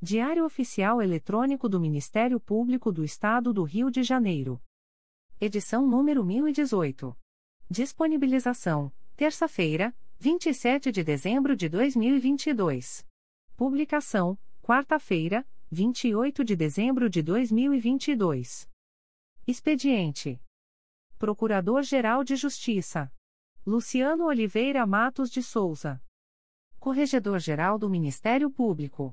Diário Oficial Eletrônico do Ministério Público do Estado do Rio de Janeiro. Edição número 1018. Disponibilização: terça-feira, 27 de dezembro de 2022. Publicação: quarta-feira, 28 de dezembro de 2022. Expediente: Procurador-Geral de Justiça Luciano Oliveira Matos de Souza. Corregedor-Geral do Ministério Público.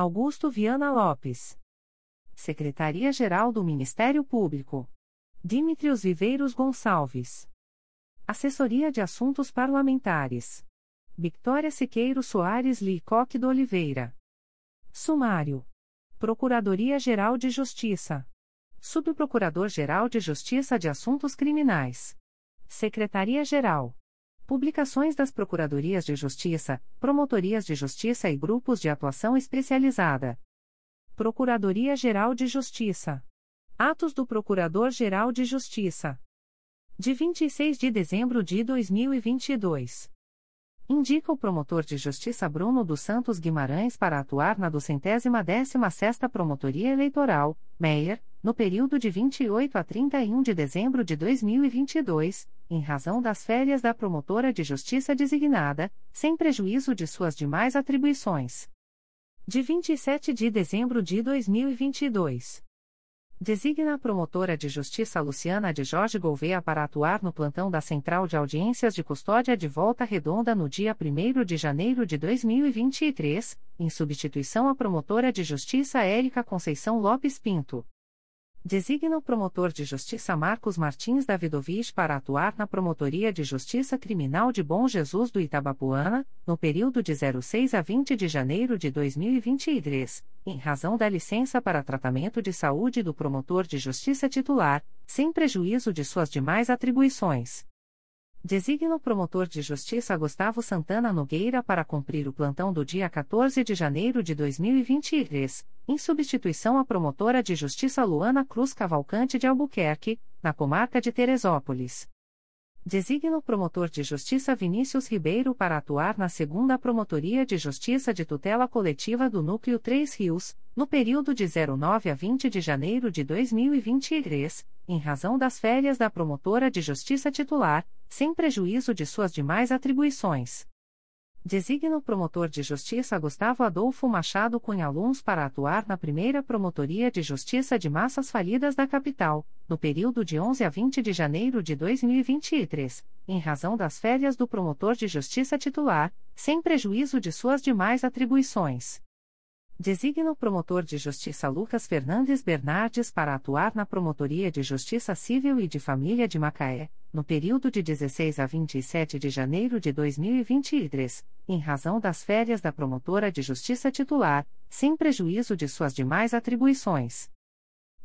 Augusto Viana Lopes. Secretaria-Geral do Ministério Público. Dimitrios Viveiros Gonçalves. Assessoria de Assuntos Parlamentares. Victoria Siqueiro Soares Licoque do Oliveira. Sumário. Procuradoria-Geral de Justiça. Subprocurador-Geral de Justiça de Assuntos Criminais. Secretaria-Geral. Publicações das Procuradorias de Justiça, Promotorias de Justiça e Grupos de Atuação Especializada. Procuradoria-Geral de Justiça. Atos do Procurador-Geral de Justiça. De 26 de dezembro de 2022. Indica o promotor de justiça Bruno dos Santos Guimarães para atuar na duzentésima décima sexta Promotoria Eleitoral, Meier, no período de 28 a 31 de dezembro de 2022, em razão das férias da promotora de justiça designada, sem prejuízo de suas demais atribuições. De 27 de dezembro de 2022. Designa a promotora de justiça Luciana de Jorge Gouveia para atuar no plantão da Central de Audiências de Custódia de Volta Redonda no dia 1 de janeiro de 2023, em substituição à promotora de justiça Érica Conceição Lopes Pinto. Designa o promotor de justiça Marcos Martins Davidovich para atuar na Promotoria de Justiça Criminal de Bom Jesus do Itabapuana, no período de 06 a 20 de janeiro de 2023, em razão da licença para tratamento de saúde do promotor de justiça titular, sem prejuízo de suas demais atribuições. Designa o promotor de justiça Gustavo Santana Nogueira para cumprir o plantão do dia 14 de janeiro de 2023, em substituição à promotora de justiça Luana Cruz Cavalcante de Albuquerque, na comarca de Teresópolis. Designa o promotor de justiça Vinícius Ribeiro para atuar na segunda Promotoria de Justiça de Tutela Coletiva do Núcleo Três Rios, no período de 09 a 20 de janeiro de 2023, em razão das férias da promotora de justiça titular, sem prejuízo de suas demais atribuições. Designa o promotor de justiça Gustavo Adolfo Machado Cunha Luns para atuar na primeira Promotoria de Justiça de Massas Falidas da capital, no período de 11 a 20 de janeiro de 2023, em razão das férias do promotor de justiça titular, sem prejuízo de suas demais atribuições. Designa o promotor de justiça Lucas Fernandes Bernardes para atuar na Promotoria de Justiça Civil e de Família de Macaé, no período de 16 a 27 de janeiro de 2023, em razão das férias da promotora de justiça titular, sem prejuízo de suas demais atribuições.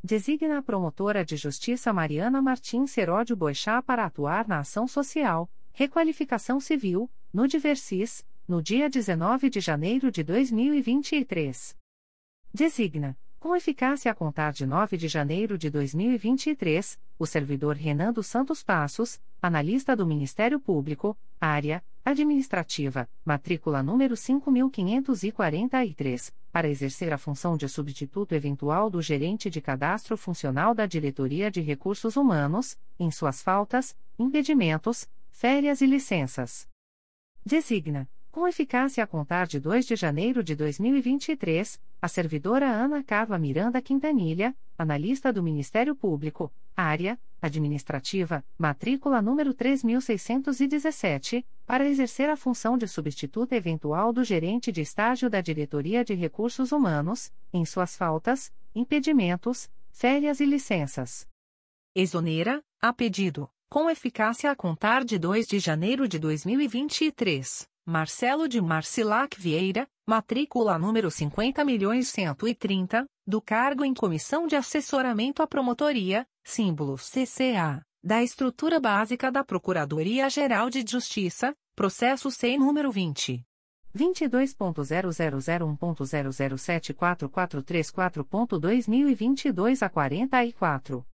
Designa a promotora de justiça Mariana Martins Seródio Boixá para atuar na ação social, requalificação civil, no Diversis, no dia 19 de janeiro de 2023. Designa Com eficácia a contar de 9 de janeiro de 2023, o servidor Renan dos Santos Passos, analista do Ministério Público, área administrativa, matrícula número 5543, para exercer a função de substituto eventual do gerente de cadastro funcional da Diretoria de Recursos Humanos, em suas faltas, impedimentos, férias e licenças. Designa com eficácia a contar de 2 de janeiro de 2023, a servidora Ana Carla Miranda Quintanilha, analista do Ministério Público, área administrativa, matrícula número 3617, para exercer a função de substituta eventual do gerente de estágio da Diretoria de Recursos Humanos, em suas faltas, impedimentos, férias e licenças. Exonera, a pedido, com eficácia a contar de 2 de janeiro de 2023 Marcelo de Marcilac Vieira, matrícula número 50.130, do cargo em Comissão de Assessoramento à Promotoria, símbolo CCA, da Estrutura Básica da Procuradoria-Geral de Justiça, processo SEI número 20. 22.0001.0074434.2022 a 44.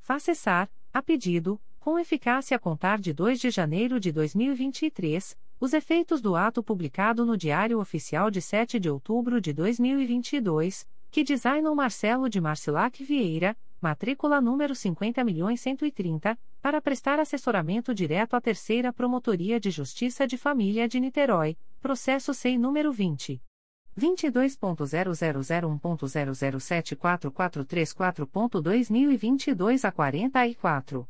Faz cessar, a pedido, com eficácia a contar de 2 de janeiro de 2023, os efeitos do ato publicado no Diário Oficial de 7 de outubro de 2022, que designam Marcelo de Marcilac Vieira, matrícula número 50.130, para prestar assessoramento direto à Terceira Promotoria de Justiça de Família de Niterói, processo SEI número 20. 22.0001.0074434.2022 a 44.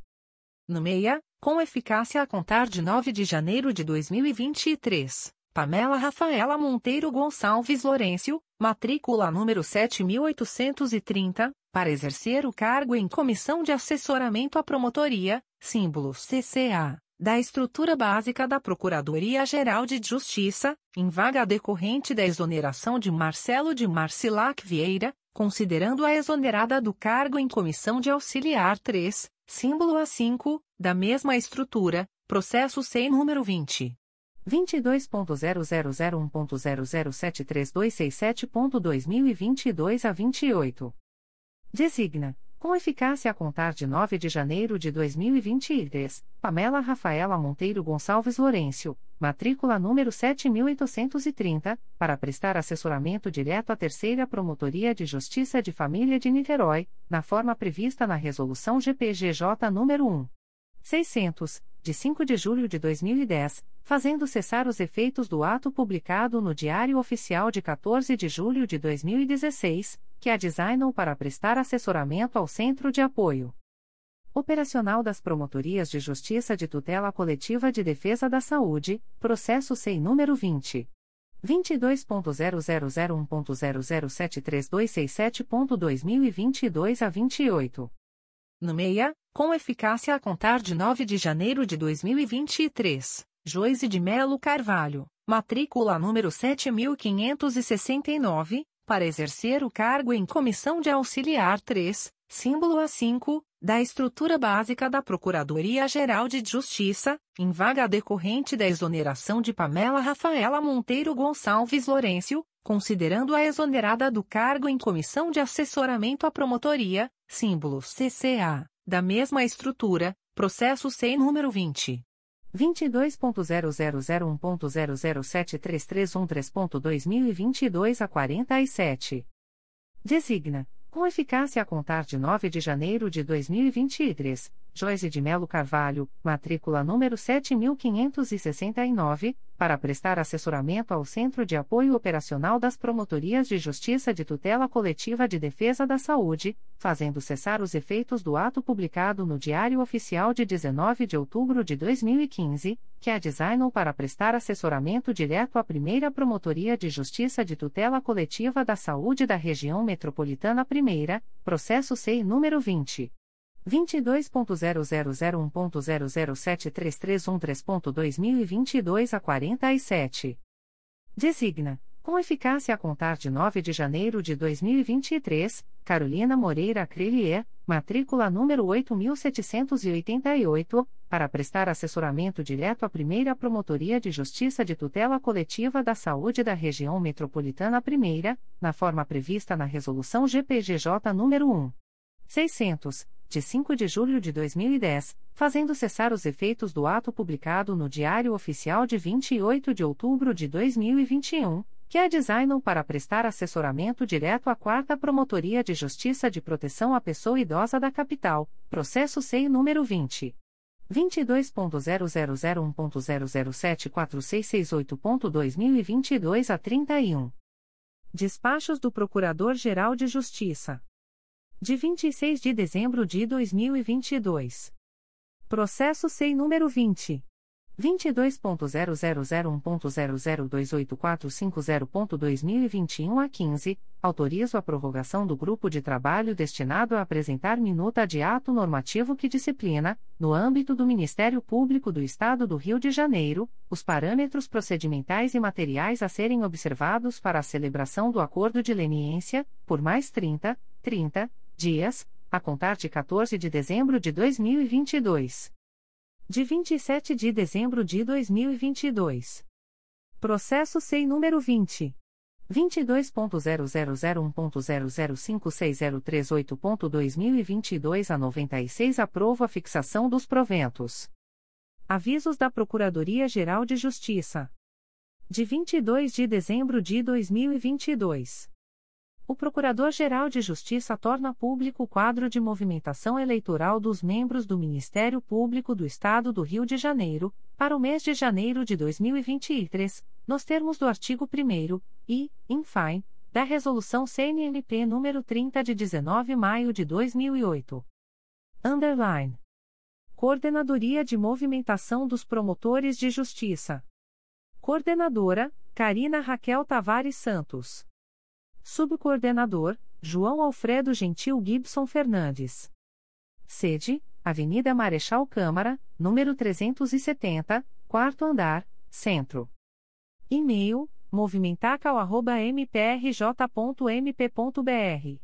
No meia, com eficácia a contar de 9 de janeiro de 2023. Pamela Rafaela Monteiro Gonçalves Lourenço, matrícula número 7830, para exercer o cargo em Comissão de Assessoramento à Promotoria, símbolo CCA, da Estrutura Básica da Procuradoria-Geral de Justiça, em vaga decorrente da exoneração de Marcelo de Marcilac Vieira, considerando a exonerada do cargo em Comissão de Auxiliar 3, símbolo A5, da mesma estrutura, processo SEI número 20. 22.0001.0073267.2022 a 28. Designa, com eficácia a contar de 9 de janeiro de 2023, Pamela Rafaela Monteiro Gonçalves Lourenço, matrícula número 7830, para prestar assessoramento direto à Terceira Promotoria de Justiça de Família de Niterói, na forma prevista na Resolução GPGJ nº 1. 600, de 5 de julho de 2010, fazendo cessar os efeitos do ato publicado no Diário Oficial de 14 de julho de 2016, que a designam para prestar assessoramento ao Centro de Apoio Operacional das Promotorias de Justiça de Tutela Coletiva de Defesa da Saúde, processo SEI número 20. 22.0001.0073267.2022 a 28. No meia, com eficácia a contar de 9 de janeiro de 2023, Joise de Melo Carvalho, matrícula número 7569, para exercer o cargo em Comissão de Auxiliar 3, símbolo A5, da estrutura básica da Procuradoria-Geral de Justiça, em vaga decorrente da exoneração de Pamela Rafaela Monteiro Gonçalves Lourenço, considerando a exonerada do cargo em Comissão de Assessoramento à Promotoria, símbolo CCA, da mesma estrutura, processo SEI número 20. 22.0001.0073313.2022 a 47. Designa com eficácia a contar de 9 de janeiro de 2023, Joyce de Melo Carvalho, matrícula número 7569, para prestar assessoramento ao Centro de Apoio Operacional das Promotorias de Justiça de Tutela Coletiva de Defesa da Saúde, fazendo cessar os efeitos do ato publicado no Diário Oficial de 19 de outubro de 2015, que a designou para prestar assessoramento direto à primeira Promotoria de Justiça de Tutela Coletiva da Saúde da Região Metropolitana I, processo SEI número 20. 22.0001.0073313.2022 a 47. Designa Com eficácia a contar de 9 de janeiro de 2023, Carolina Moreira Acrelier, matrícula número 8788, para prestar assessoramento direto à primeira Promotoria de Justiça de Tutela Coletiva da Saúde da Região Metropolitana I, na forma prevista na Resolução GPGJ número 1. 600, de 5 de julho de 2010, fazendo cessar os efeitos do ato publicado no Diário Oficial de 28 de outubro de 2021 que é designou para prestar assessoramento direto à Quarta Promotoria de Justiça de Proteção à Pessoa Idosa da Capital, processo SEI número 20. 22.0001.0074668.2022 a 31. Despachos do Procurador-Geral de Justiça. De 26 de dezembro de 2022. Processo SEI número 20. 22.0001.0028450.2021 a 15, autorizo a prorrogação do grupo de trabalho destinado a apresentar minuta de ato normativo que disciplina, no âmbito do Ministério Público do Estado do Rio de Janeiro, os parâmetros procedimentais e materiais a serem observados para a celebração do acordo de leniência, por mais 30, 30 dias, a contar de 14 de dezembro de 2022 de 27 de dezembro de 2022. Processo SEI número 20. 22.0001.0056038.2022 a 96 Aprovo a fixação dos proventos. Avisos da Procuradoria-Geral de Justiça. De 22 de dezembro de 2022. O Procurador-Geral de Justiça torna público o quadro de movimentação eleitoral dos membros do Ministério Público do Estado do Rio de Janeiro, para o mês de janeiro de 2023, nos termos do artigo 1 e, in fine, da Resolução CNMP nº 30 de 19 de maio de 2008. Underline. Coordenadoria de Movimentação dos Promotores de Justiça. Coordenadora, Karina Raquel Tavares Santos. Subcoordenador, João Alfredo Gentil Gibson Fernandes. Sede, Avenida Marechal Câmara, número 370, quarto andar, Centro. E-mail, movimentacal.mprj.mp.br.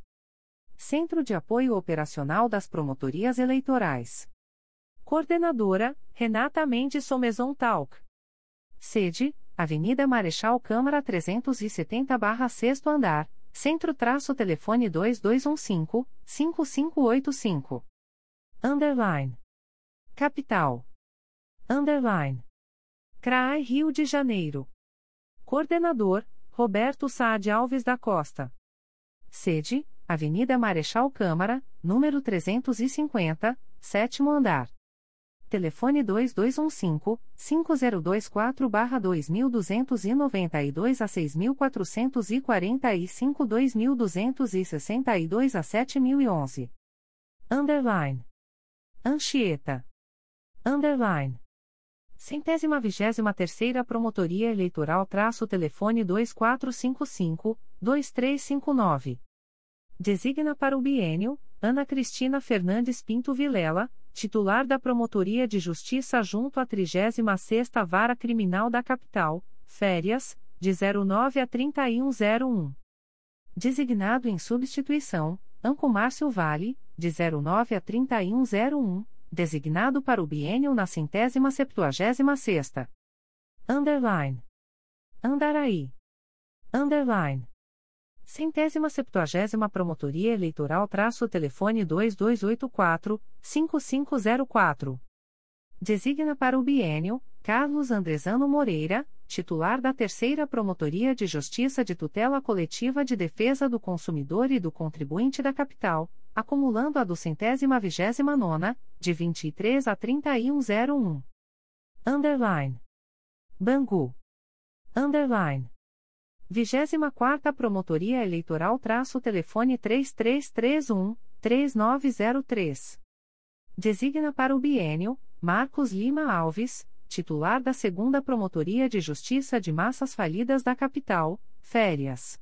Centro de Apoio Operacional das Promotorias Eleitorais. Coordenadora, Renata Mendes Somezon Talk. Sede, Avenida Marechal Câmara 370-6 andar, Centro-Telefone 2215-5585. Underline. Capital. Underline. CRAI Rio de Janeiro. Coordenador, Roberto Saad Alves da Costa. Sede, Avenida Marechal Câmara, número 350, sétimo andar telefone 2215-5024-2292 a 6445-2262 a 7011. Underline. Anchieta. Underline. Centésima vigésima terceira Promotoria Eleitoral traço telefone 2455-2359. Designa para o bienio, Ana Cristina Fernandes Pinto Vilela, titular da Promotoria de Justiça junto à 36ª Vara Criminal da Capital, férias, de 09 a 3101. Designado em substituição, Anco Márcio Vale, de 09 a 3101, designado para o biênio na centésima septuagésima sexta. Underline. Andaraí. Underline. Centésima septuagésima Promotoria Eleitoral traço telefone 2284-5504. Designa para o biênio, Carlos Andrezano Moreira, titular da Terceira Promotoria de Justiça de Tutela Coletiva de Defesa do Consumidor e do Contribuinte da Capital, acumulando a do centésima vigésima nona, de 23 a 3101. Underline. Bangu. Underline. 24ª Promotoria Eleitoral traço telefone 3331-3903. Designa para o biênio, Marcos Lima Alves, titular da 2 Promotoria de Justiça de Massas Falidas da Capital, férias.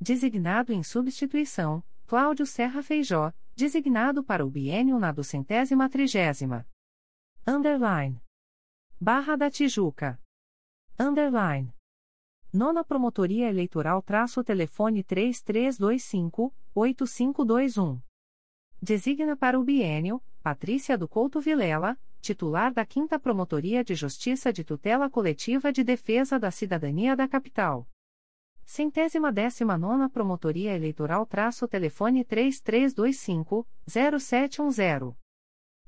Designado em substituição, Cláudio Serra Feijó, designado para o biênio na duzentésima trigésima. Underline. Barra da Tijuca. Underline. Nona Promotoria Eleitoral traço telefone 3325-8521. Designa para o bienio, Patrícia do Couto Vilela, titular da 5 Promotoria de Justiça de Tutela Coletiva de Defesa da Cidadania da Capital. Centésima décima nona Promotoria Eleitoral traço telefone 3325-0710.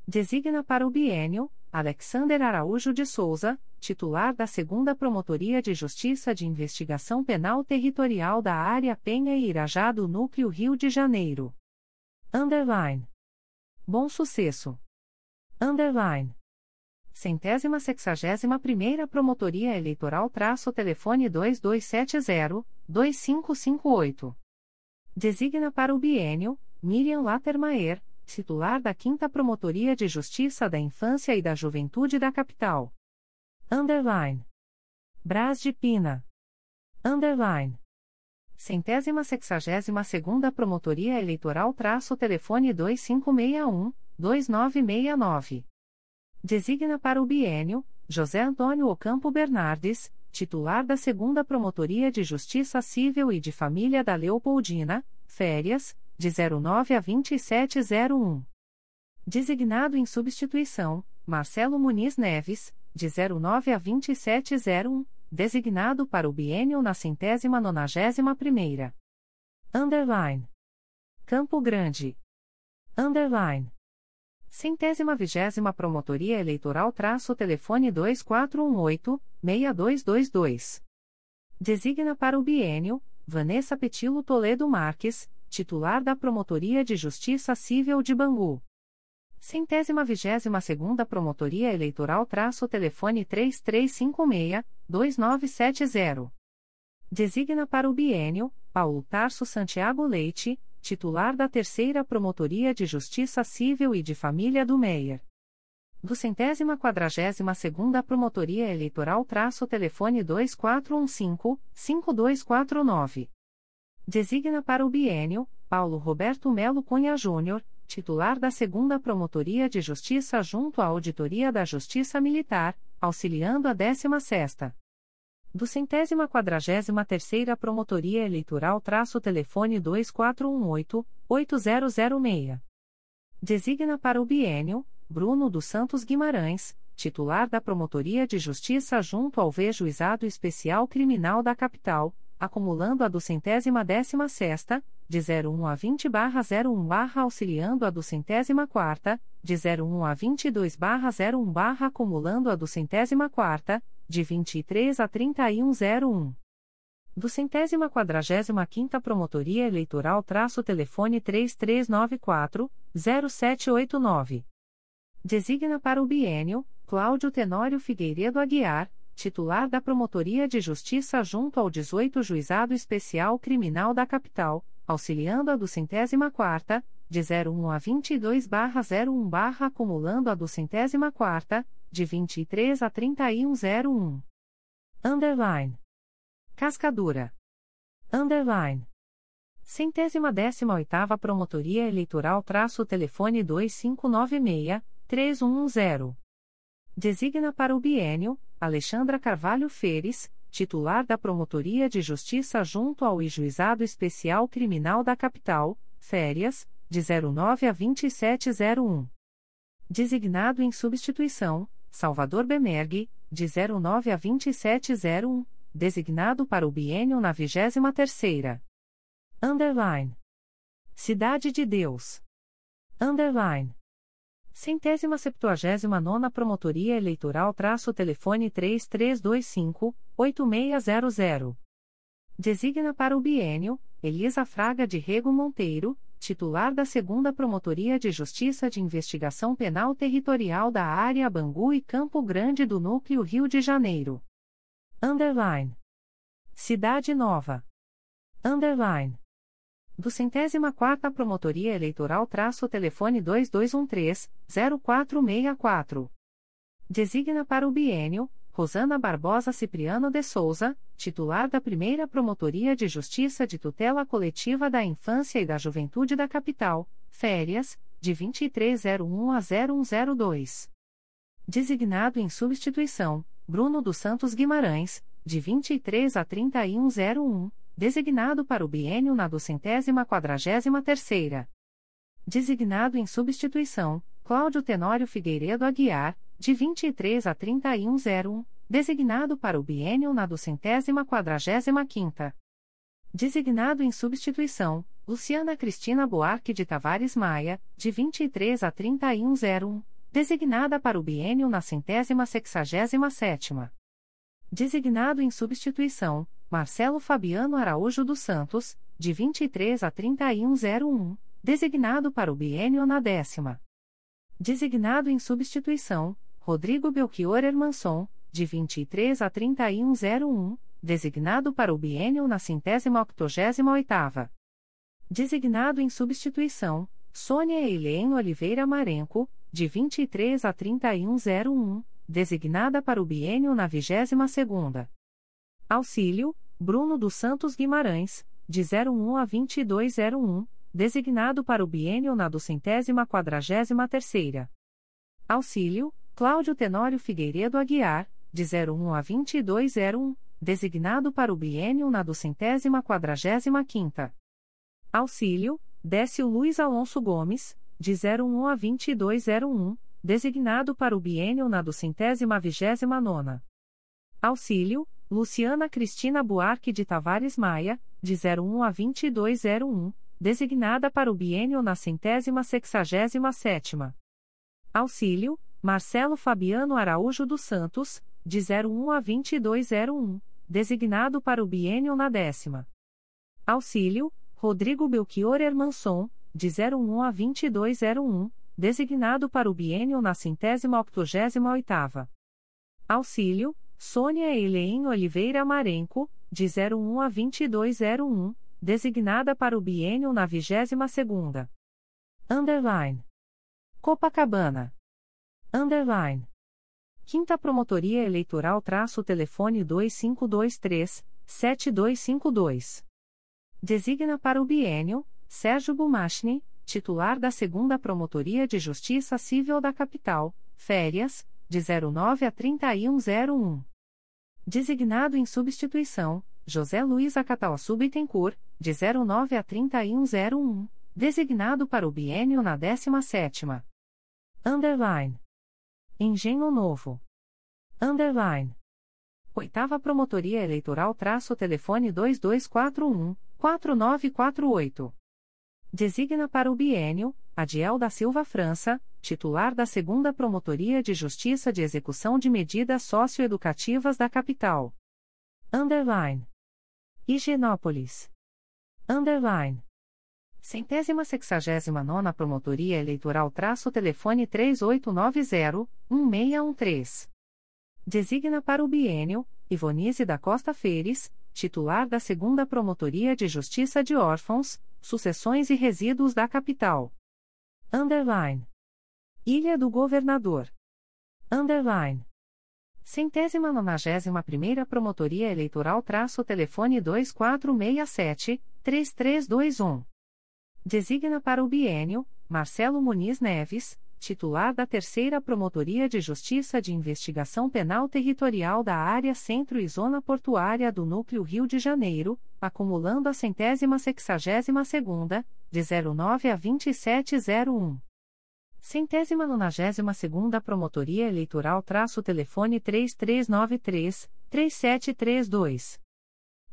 Designa para o bienio, Alexander Araújo de Souza, titular da Segunda Promotoria de Justiça de Investigação Penal Territorial da Área Penha e Irajá do Núcleo Rio de Janeiro. Underline. Bom Sucesso. Underline. Centésima sexagésima primeira Promotoria Eleitoral traço telefone 2270-2558. Designa para o bienio, Miriam Latermaer, titular da 5 Promotoria de Justiça da Infância e da Juventude da Capital. Underline. Brás de Pina. Underline. Centésima sexagésima segunda Promotoria Eleitoral traço telefone 2561-2969. Designa para o bienio, José Antônio Ocampo Bernardes, titular da segunda Promotoria de Justiça Civil e de Família da Leopoldina, férias, de 09 a 2701. Designado em substituição, Marcelo Muniz Neves, de 09 a 2701, designado para o biênio na centésima nonagésima primeira. Underline. Campo Grande. Underline. Centésima vigésima Promotoria Eleitoral traço telefone 2418-6222. Designa para o biênio, Vanessa Petilo Toledo Marques, titular da Promotoria de Justiça Civil de Bangu. Centésima vigésima segunda Promotoria Eleitoral traço telefone 3356-2970. Designa para o bienio, Paulo Tarso Santiago Leite, titular da Terceira Promotoria de Justiça Civil e de Família do Meier. Do centésima quadragésima segunda Promotoria Eleitoral traço telefone 2415-5249. Designa para o bienio Paulo Roberto Melo Cunha Júnior, titular da Segunda Promotoria de Justiça junto à Auditoria da Justiça Militar, auxiliando a 16ª. Do centésima quadragésima terceira Promotoria Eleitoral traço telefone 2418-8006. Designa para o bienio Bruno dos Santos Guimarães, titular da Promotoria de Justiça junto ao V-Juizado Especial Criminal da Capital, acumulando a do centésima décima sexta, de 01 a 20 barra 01 barra auxiliando a do centésima quarta, de 01 a 22 barra 01 barra acumulando a do centésima quarta, de 23 a 3101. Do centésima quadragésima quinta Promotoria Eleitoral traço telefone 3394, 0789. Designa para o bienio, Cláudio Tenório Figueiredo Aguiar, titular da Promotoria de Justiça junto ao 18 Juizado Especial Criminal da Capital, auxiliando a do centésima quarta, de 01 a 22 barra 01 barra acumulando a do centésima quarta, de 23 a 3101. Underline. Cascadura. Underline. Centésima décima oitava Promotoria Eleitoral traço telefone 2596-3110. Designa para o bienio, Alexandra Carvalho Feres, titular da Promotoria de Justiça junto ao Juizado Especial Criminal da Capital, férias, de 09 a 2701. Designado em substituição, Salvador Bemergue, de 09 a 2701, designado para o biênio na 23ª. Underline. Cidade de Deus. Underline. Centésima septuagésima nona Promotoria Eleitoral traço telefone 3325-8600. Designa para o bienio, Elisa Fraga de Rego Monteiro, titular da segunda Promotoria de Justiça de Investigação Penal Territorial da Área Bangu e Campo Grande do Núcleo Rio de Janeiro. Underline. Cidade Nova. Underline do centésima quarta Promotoria Eleitoral traço telefone 2213-0464. Designa para o bienio, Rosana Barbosa Cipriano de Souza, titular da primeira Promotoria de Justiça de Tutela Coletiva da Infância e da Juventude da Capital, férias, de 2301 a 0102. Designado em substituição, Bruno dos Santos Guimarães, de 23 a 3101, designado para o biênio na duzentésima quadragésima terceira. Designado em substituição, Cláudio Tenório Figueiredo Aguiar, de 23 a 3101, designado para o biênio na duzentésima quadragésima quinta. Designado em substituição, Luciana Cristina Buarque de Tavares Maia, de 23 a 3101, designada para o biênio na centésima sexagésima sétima. Designado em substituição, Marcelo Fabiano Araújo dos Santos, de 23 a 3101, designado para o biênio na décima. Designado em substituição, Rodrigo Belchior Hermanson, de 23 a 3101, designado para o biênio na centésima octogésima oitava. Designado em substituição, Sônia Eileen Oliveira Marenco, de 23 a 3101, designada para o biênio na vigésima segunda. Auxílio, Bruno dos Santos Guimarães, de 01 a 2201, designado para o biênio na duzentésima quadragésima terceira. Auxílio, Cláudio Tenório Figueiredo Aguiar, de 01 a 2201, designado para o biênio na duzentésima quadragésima quinta. Auxílio, Décio Luiz Alonso Gomes, de 01 a 2201, designado para o biênio na duzentésima vigésima nona. Auxílio, Luciana Cristina Buarque de Tavares Maia, de 01 a 2201, designada para o biênio na centésima sexagésima sétima. Auxílio, Marcelo Fabiano Araújo dos Santos, de 01 a 2201, designado para o biênio na décima. Auxílio, Rodrigo Belchior Hermanson, de 01 a 2201, designado para o biênio na centésima octogésima oitava. Auxílio, Sônia Eileen Oliveira Marenco, de 01 a 2201, designada para o biênio na vigésima segunda. Underline. Copacabana. Underline. Quinta Promotoria Eleitoral traço telefone 2523-7252. Designa para o biênio, Sérgio Bumachni, titular da Segunda Promotoria de Justiça Civil da Capital, férias, de 09 a 3101. Designado em substituição, José Luiz Acatauaçu Bittencourt, de 09 a 3101, designado para o biênio na 17ª. Underline. Engenho Novo. Underline. Oitava Promotoria Eleitoral traço telefone 2241 4948. Designa para o biênio Adiel da Silva França, titular da Segunda Promotoria de Justiça de Execução de Medidas Socioeducativas da Capital. Underline. Higienópolis. Underline. Centésima sexagésima nona Promotoria Eleitoral traço telefone 3890-1613. Designa para o biênio, Ivonise da Costa Feires, titular da Segunda Promotoria de Justiça de Órfãos, Sucessões e Resíduos da Capital. Underline. Ilha do Governador. Underline. Centésima nonagésima primeira Promotoria Eleitoral traço telefone 2467-3321. Designa para o biênio, Marcelo Muniz Neves, titular da Terceira Promotoria de Justiça de Investigação Penal Territorial da Área Centro e Zona Portuária do Núcleo Rio de Janeiro, acumulando a centésima sexagésima segunda, de 09 a 2701. Centésima nonagésima segunda Promotoria Eleitoral traço telefone 3393-3732.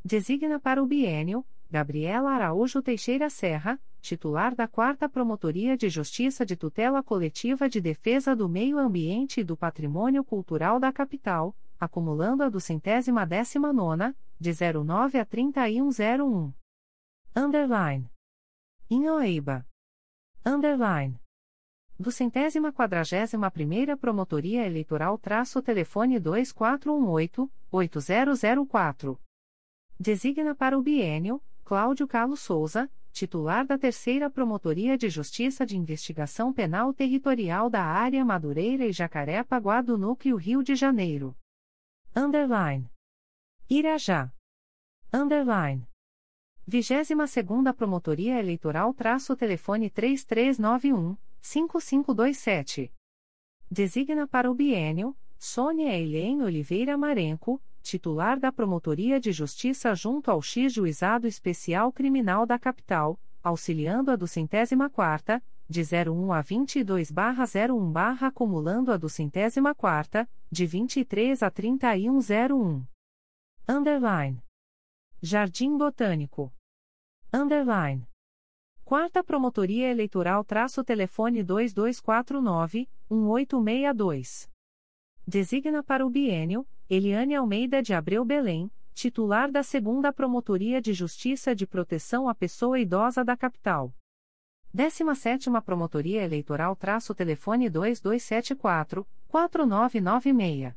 Designa para o biênio, Gabriela Araújo Teixeira Serra, titular da 4 Promotoria de Justiça de Tutela Coletiva de Defesa do Meio Ambiente e do Patrimônio Cultural da Capital, acumulando a do centésima décima nona, de 09 a 3101. Underline. Inhoeiba. Underline. Do centésima quadragésima primeira Promotoria Eleitoral traço telefone 2418-8004. Designa para o biênio, Cláudio Carlos Souza, titular da Terceira Promotoria de Justiça de Investigação Penal Territorial da Área Madureira e Jacaré-Paguá do Núcleo Rio de Janeiro. Underline. Irajá. Underline. 22 segunda Promotoria Eleitoral traço telefone 3391 5527. Designa para o biênio, Sônia Eileen Oliveira Marenco, titular da Promotoria de Justiça junto ao X Juizado Especial Criminal da Capital, auxiliando a do centésima quarta, de 01 a 22 barra 01 barra acumulando a do centésima quarta, de 23 a 3101. Underline. Jardim Botânico. Underline. Quarta Promotoria Eleitoral traço telefone 2249-1862. Designa para o bienio, Eliane Almeida de Abreu Belém, titular da Segunda Promotoria de Justiça de Proteção à Pessoa Idosa da Capital. 17ª Promotoria Eleitoral traço telefone 2274-4996.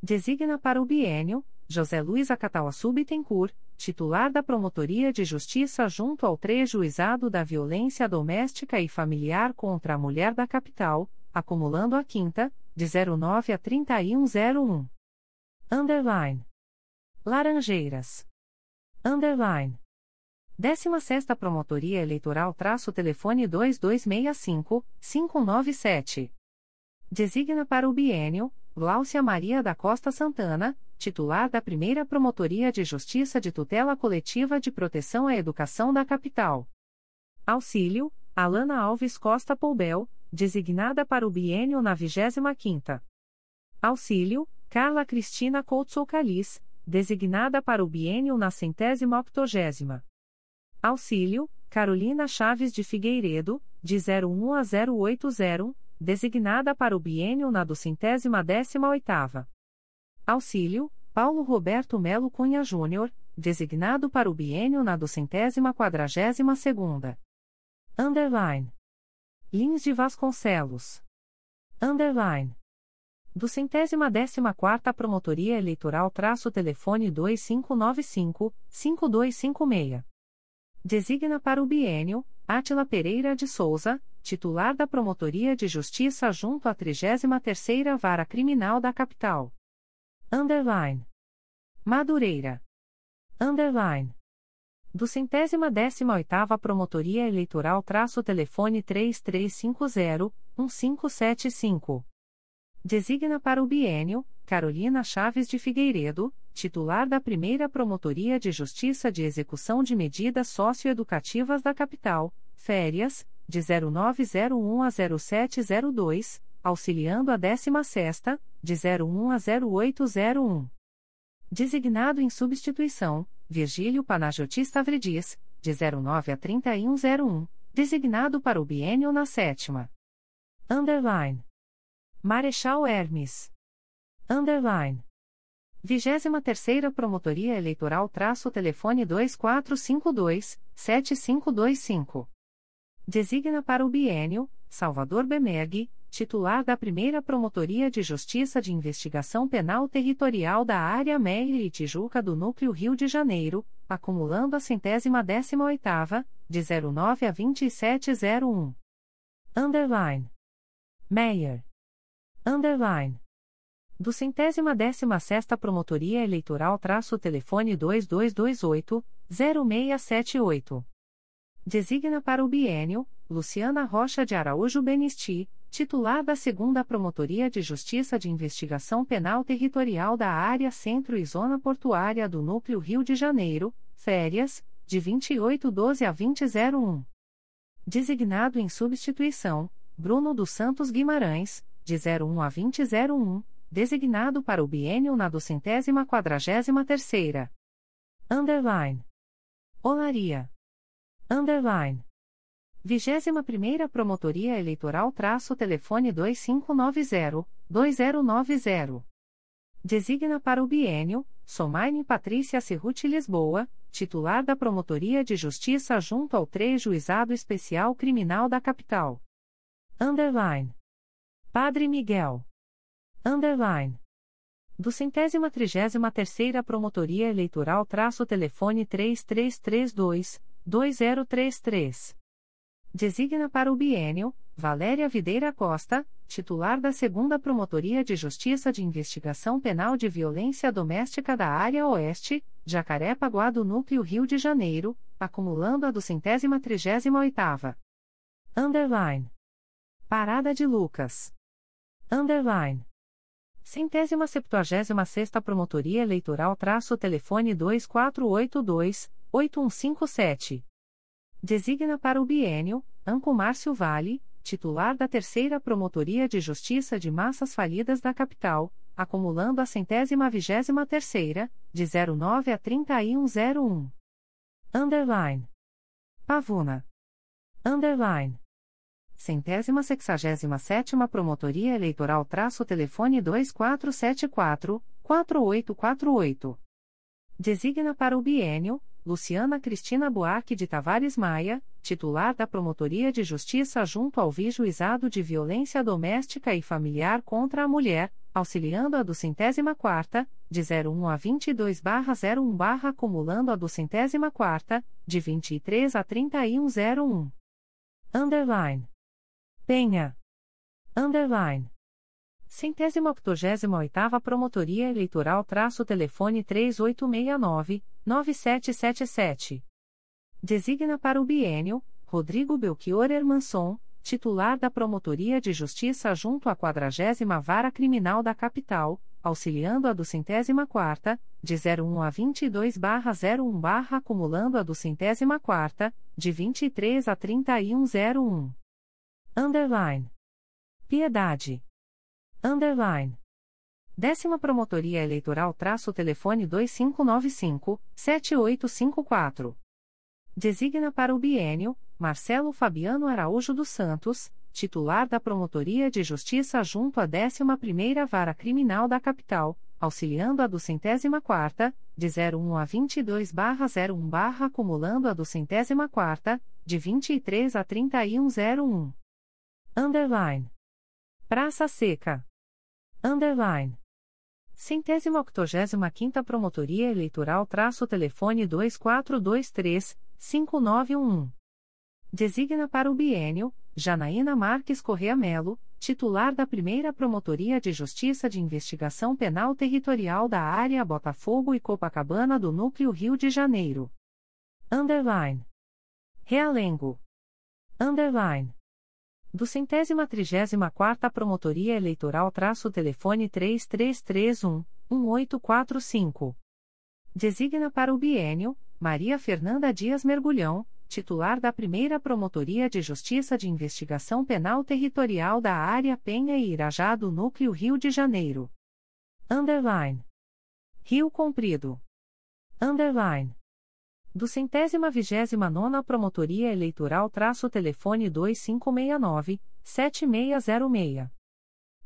Designa para o bienio, José Luiz Acatauaçu Bittencourt, titular da Promotoria de Justiça junto ao Trejuizado da Violência Doméstica e Familiar contra a Mulher da Capital, acumulando a quinta, de 09 a 3101. Underline. Laranjeiras. Underline. 16 Promotoria Eleitoral traço telefone 2265-597. Designa para o bienio, Gláucia Maria da Costa Santana, titular da primeira Promotoria de Justiça de Tutela Coletiva de Proteção à Educação da Capital. Auxílio, Alana Alves Costa Poubel, designada para o bienio na 25ª. Auxílio, Carla Cristina Couto Calis, designada para o bienio na centésima octogésima. Auxílio, Carolina Chaves de Figueiredo, de 01 a 080, designada para o bienio na duzentésima décima oitava. Auxílio, Paulo Roberto Melo Cunha Júnior, designado para o bienio na duzentésima quadragésima segunda. Underline. Lins de Vasconcelos. Underline. Do centésima décima quarta Promotoria Eleitoral traço telefone 2595-5256. Designa para o bienio, Átila Pereira de Souza, titular da Promotoria de Justiça junto à 33ª Vara Criminal da Capital. Underline. Madureira. Underline. Do centésima décima oitava Promotoria Eleitoral traço telefone 3350-1575. Designa para o bienio, Carolina Chaves de Figueiredo, titular da primeira Promotoria de Justiça de Execução de Medidas Socioeducativas da Capital, férias, de 0901 a 0702, auxiliando a 16ª, de 01 a 0801. Designado em substituição, Virgílio Panagiotis Vredis, de 09 a 3101, designado para o biênio na sétima. Underline. Marechal Hermes. Underline. 23ª Promotoria Eleitoral traço telefone 2452-7525. Designa para o biênio, Salvador Bemergue, titular da primeira Promotoria de Justiça de Investigação Penal Territorial da Área Meire e Tijuca do Núcleo Rio de Janeiro, acumulando a centésima décima oitava, de 09 a 2701. Underline. Meyer. Underline. Do centésima décima sexta Promotoria Eleitoral traço telefone 2228-0678. Designa para o bienio, Luciana Rocha de Araújo Benisti, titular da segunda Promotoria de Justiça de Investigação Penal Territorial da Área Centro e Zona Portuária do Núcleo Rio de Janeiro, férias, de 2812 a 2001. Designado em substituição, Bruno dos Santos Guimarães, de 01 a 2001, designado para o biênio na docentésima quadragésima terceira. Underline. Olaria. Underline. 21ª Promotoria Eleitoral traço telefone 2590-2090. Designa para o biênio, Somaine Patrícia Cerruti Lisboa, titular da Promotoria de Justiça junto ao TRE Juizado Especial Criminal da Capital. Underline. Padre Miguel. Underline. Do centésima trigésima terceira Promotoria Eleitoral traço telefone 3332-2033. Designa para o biênio, Valéria Videira Costa, titular da segunda Promotoria de Justiça de Investigação Penal de Violência Doméstica da Área Oeste, Jacaré-Paguá do Núcleo Rio de Janeiro, acumulando a do centésima trigésima oitava. Underline. Parada de Lucas. Underline. Centésima septuagésima sexta Promotoria Eleitoral traço telefone 2482-8157. Designa para o bienio, Anco Márcio Vale, titular da Terceira Promotoria de Justiça de Massas Falidas da Capital, acumulando a centésima vigésima terceira, de 09 a 3101. Underline. Pavuna. Underline. Centésima sexagésima sétima Promotoria Eleitoral traço telefone 2474 4848. Designa para o bienio, Luciana Cristina Buarque de Tavares Maia, titular da Promotoria de Justiça junto ao Vijuizado de Violência Doméstica e Familiar contra a Mulher, auxiliando a do centésima quarta, de 01 a 22 barra 01 barra acumulando a do centésima quarta, de 23 a 3101. Underline. Penha. Underline. Centésima octogésima oitava Promotoria Eleitoral traço telefone 3869-9777. Designa para o bienio, Rodrigo Belchior Hermanson, titular da Promotoria de Justiça junto à quadragésima Vara Criminal da Capital, auxiliando a do centésima quarta, de 01 a 22 barra 01 barra acumulando a do centésima quarta, de 23 a 3101. Underline. Piedade. Underline. Décima Promotoria Eleitoral traço telefone 2595-7854. Designa para o bienio, Marcelo Fabiano Araújo dos Santos, titular da Promotoria de Justiça junto à 11ª Vara Criminal da Capital, auxiliando a do centésima quarta, de 01 a 22 barra 01 barra acumulando a do centésima quarta, de 23 a 3101. Underline. Praça Seca. Underline. Centésima octogésima quinta Promotoria Eleitoral traço telefone 2423-5911. Designa para o bienio, Janaína Marques Correa Melo, titular da primeira Promotoria de Justiça de Investigação Penal Territorial da Área Botafogo e Copacabana do Núcleo Rio de Janeiro. Underline. Realengo. Underline do centésima trigésima quarta Promotoria Eleitoral traço telefone 3331 1845. Designa para o bienio, Maria Fernanda Dias Mergulhão, titular da primeira Promotoria de Justiça de Investigação Penal Territorial da Área Penha e Irajá do Núcleo Rio de Janeiro. Underline. Rio Comprido. Underline do centésima vigésima nona Promotoria Eleitoral traço telefone 2569-7606.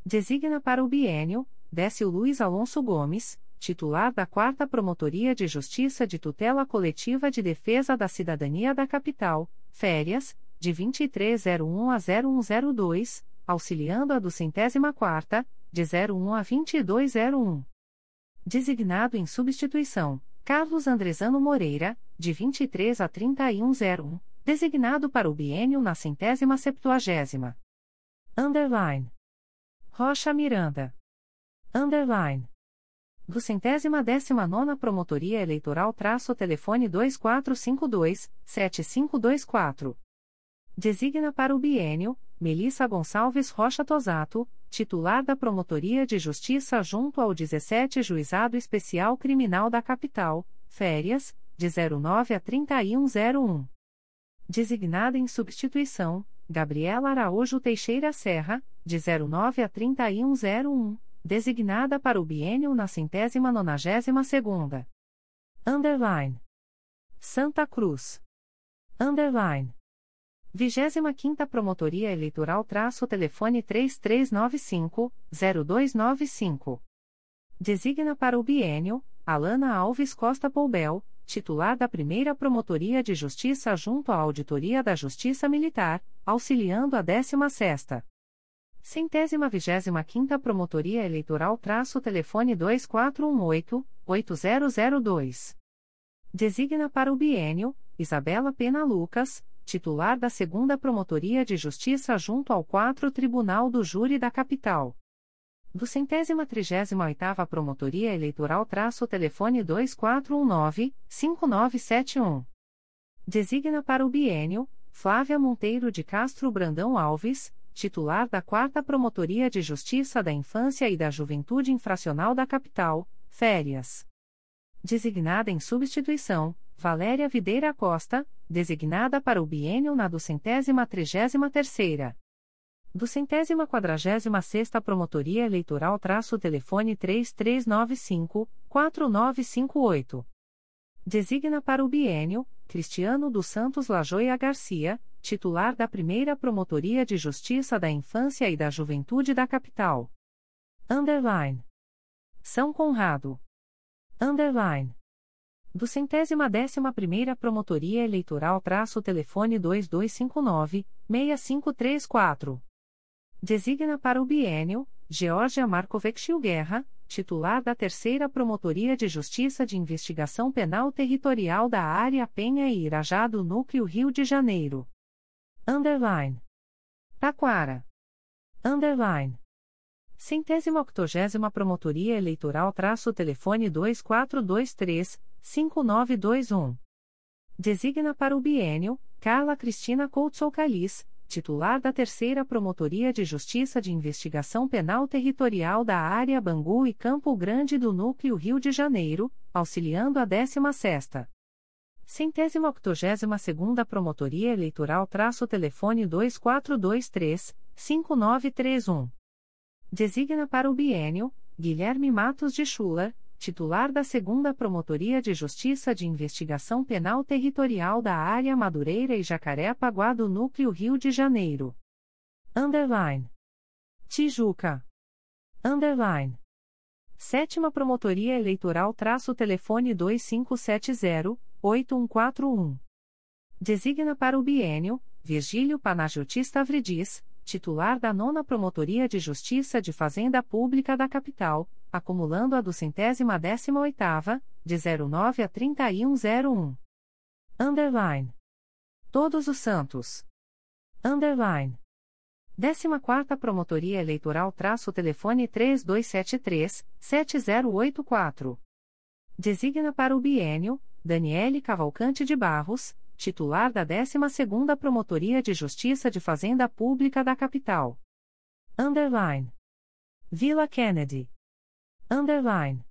Designa para o bienio, Décio Luiz Alonso Gomes, titular da quarta Promotoria de Justiça de Tutela Coletiva de Defesa da Cidadania da Capital, férias, de 2301 a 0102, auxiliando a do centésima quarta, de 01 a 2201. Designado em substituição Carlos Andrezano Moreira, de 23 a 3101, designado para o biênio na centésima septuagésima. Underline. Rocha Miranda. Underline. Do centésima décima nona Promotoria Eleitoral traço telefone 2452-7524. Designa para o biênio, Melissa Gonçalves Rocha Tosato, titular da Promotoria de Justiça junto ao 17 Juizado Especial Criminal da Capital, férias, de 09 a 3101. Designada em substituição, Gabriela Araújo Teixeira Serra, de 09 a 3101, designada para o biênio na centésima nonagésima segunda. Underline. Santa Cruz. Underline. 25ª Promotoria Eleitoral traço telefone 3395-0295. Designa para o bienio, Alana Alves Costa Poubel, titular da primeira Promotoria de Justiça junto à Auditoria da Justiça Militar, auxiliando a 16ª. Centésima vigésima quinta Promotoria Eleitoral traço telefone 2418-8002. Designa para o bienio, Isabela Pena Lucas, titular da segunda Promotoria de Justiça junto ao 4 Tribunal do Júri da Capital. Do centésima trigésima oitava Promotoria Eleitoral traço telefone 2419-5971. Designa para o bienio, Flávia Monteiro de Castro Brandão Alves, titular da 4 Promotoria de Justiça da Infância e da Juventude Infracional da Capital, férias. Designada em substituição, Valéria Videira Costa, designada para o biênio na duzentésima trigésima terceira. Duzentésima quadragésima sexta Promotoria Eleitoral traço telefone 3395-4958. Designa para o biênio, Cristiano dos Santos Lajoia Garcia, titular da primeira Promotoria de Justiça da Infância e da Juventude da Capital. Underline. São Conrado. Underline. Do centésima décima primeira Promotoria Eleitoral traço telefone 2259-6534. Designa para o biênio, Georgia Marcovecchio Guerra, titular da terceira Promotoria de Justiça de Investigação Penal Territorial da Área Penha e Irajá do Núcleo Rio de Janeiro. Underline. Taquara. Underline. Centésima octogésima Promotoria Eleitoral traço telefone 2423-5921. Designa para o biênio, Carla Cristina Couto Calis, titular da Terceira Promotoria de Justiça de Investigação Penal Territorial da Área Bangu e Campo Grande do Núcleo Rio de Janeiro, auxiliando a 16ª. Centésima octogésima segunda Promotoria Eleitoral traço telefone 2423-5931. Designa para o biênio, Guilherme Matos de Schuller, titular da Segunda Promotoria de Justiça de Investigação Penal Territorial da Área Madureira e Jacaré-Paguá do Núcleo Rio de Janeiro. Underline. Tijuca. Underline. Sétima Promotoria Eleitoral traço telefone 2570-8141. Designa para o biênio, Virgílio Panagiotista Vridis, titular da Nona Promotoria de Justiça de Fazenda Pública da Capital, acumulando a do centésima décima oitava, de 09 a 3101. Underline. Todos os Santos. Underline. 14ª Promotoria Eleitoral traço telefone 3273-7084. Designa para o biênio, Daniele Cavalcante de Barros, titular da 12ª Promotoria de Justiça de Fazenda Pública da Capital. Underline. Vila Kennedy. Underline.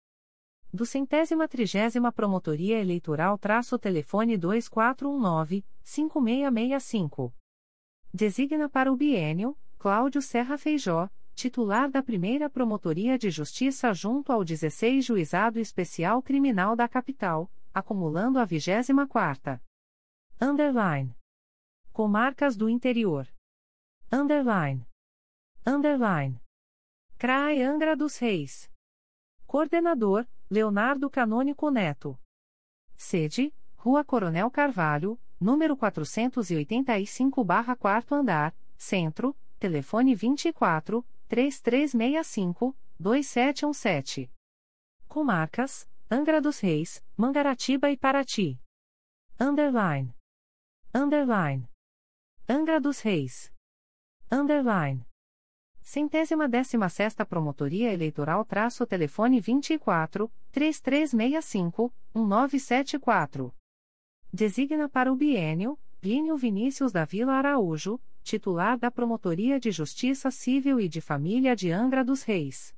Do centésima trigésima Promotoria Eleitoral traço telefone 2419-5665. Designa para o biênio, Cláudio Serra Feijó, titular da primeira Promotoria de Justiça junto ao 16 Juizado Especial Criminal da Capital, acumulando a 24ª. Underline. Comarcas do Interior. Underline. Underline. CRAE Angra dos Reis. Coordenador, Leonardo Canônico Neto. Sede, Rua Coronel Carvalho, número 485-4 andar, Centro, telefone 24 3365 2717. Comarcas, Angra dos Reis, Mangaratiba e Paraty. Underline. Underline. Angra dos Reis. Underline. Centésima décima sexta Promotoria Eleitoral traço telefone 24 3365 1974. Designa para o biênio, Plínio Vinícius da Vila Araújo, titular da Promotoria de Justiça Civil e de Família de Angra dos Reis.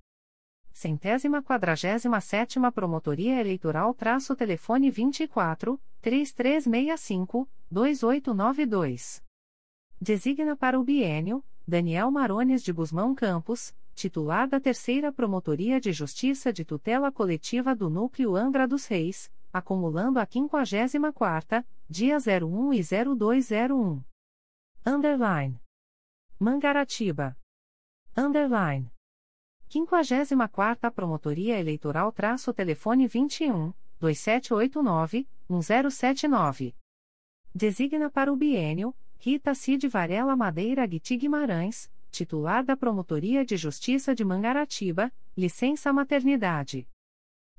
Centésima quadragésima sétima Promotoria Eleitoral traço telefone 24 3365 2892. Designa para o biênio, Daniel Marones de Guzmão Campos, titular da Terceira Promotoria de Justiça de Tutela Coletiva do Núcleo Angra dos Reis, acumulando a 54ª, dia 01 e 0201. Underline. Mangaratiba. Underline. 54ª Promotoria Eleitoral traço telefone 21 2789 1079. Designa para o biênio Rita Cid Varela Madeira Guiti Guimarães, titular da Promotoria de Justiça de Mangaratiba, licença maternidade.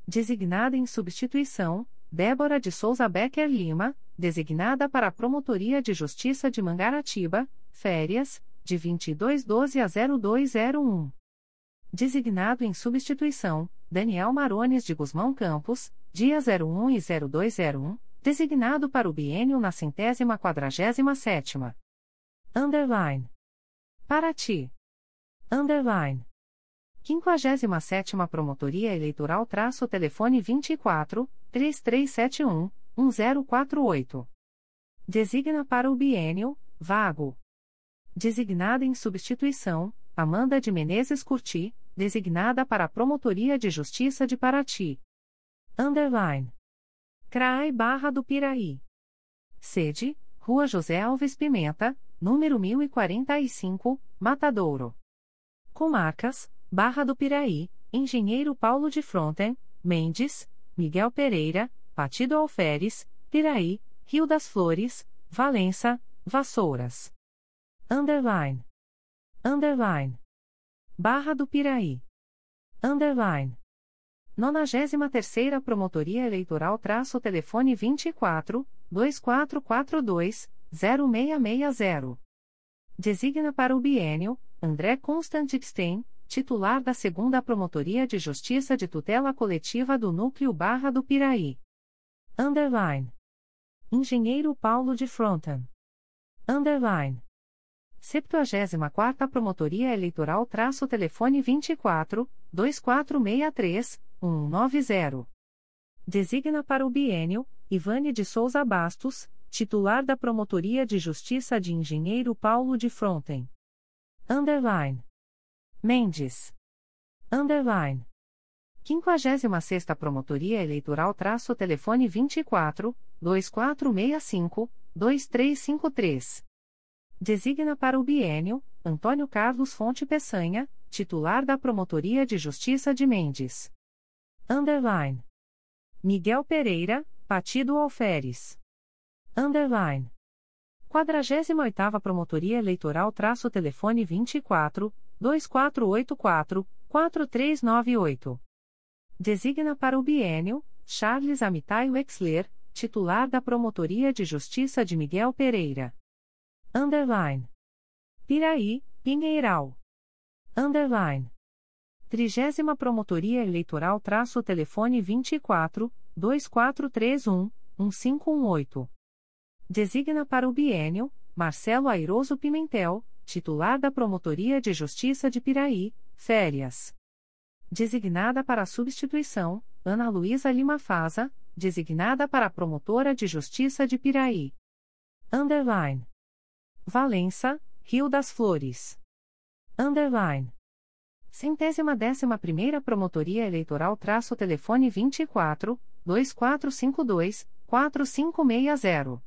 Designada em substituição, Débora de Souza Becker Lima, designada para a Promotoria de Justiça de Mangaratiba, férias, de 2212 a 0201. Designado em substituição, Daniel Marones de Guzmão Campos, dia 01 e 0201, designado para o biênio na centésima quadragésima sétima. Underline. Paraty. Underline. 57ª Promotoria Eleitoral traço telefone 24 3371 1048. Designa para o bienio, vago. Designada em substituição, Amanda de Menezes Curti, designada para a Promotoria de Justiça de Paraty. Underline. CRAI Barra do Piraí. Sede, Rua José Alves Pimenta, número 1045, Matadouro. Comarcas, Barra do Piraí, Engenheiro Paulo de Fronten, Mendes, Miguel Pereira, Partido Alferes, Piraí, Rio das Flores, Valença, Vassouras. Underline. Underline. Barra do Piraí. Underline. 93ª Promotoria Eleitoral traço telefone 24 2442 0660. Designa para o bienio André Constantixten, titular da 2 Promotoria de Justiça de Tutela Coletiva do Núcleo Barra do Piraí. Underline. Engenheiro Paulo de Fronten. Underline. 74ª Promotoria Eleitoral traço telefone 24 2463 190. Designa para o bienio Ivane de Souza Bastos, titular da Promotoria de Justiça de Engenheiro Paulo de Fronten. Underline. Mendes. Underline. 56 Promotoria Eleitoral traço telefone 24 2465 2353. Designa para o bienio Antônio Carlos Fonte Peçanha, titular da Promotoria de Justiça de Mendes. Underline. Miguel Pereira, Partido Alferes. Underline. 48ª Promotoria Eleitoral traço telefone 24 2484 4398. Designa para o bienio Charles Amitai Wexler, titular da Promotoria de Justiça de Miguel Pereira. Underline. Piraí, Pinheiral. Underline. Trigésima Promotoria Eleitoral traço telefone 24 2431 1518. Designa para o bienio Marcelo Airoso Pimentel, titular da Promotoria de Justiça de Piraí, férias. Designada para substituição, Ana Luísa Lima Faza, designada para Promotora de Justiça de Piraí. Underline. Valença, Rio das Flores. Underline. Centésima décima primeira Promotoria Eleitoral traço telefone 24 2452 4560.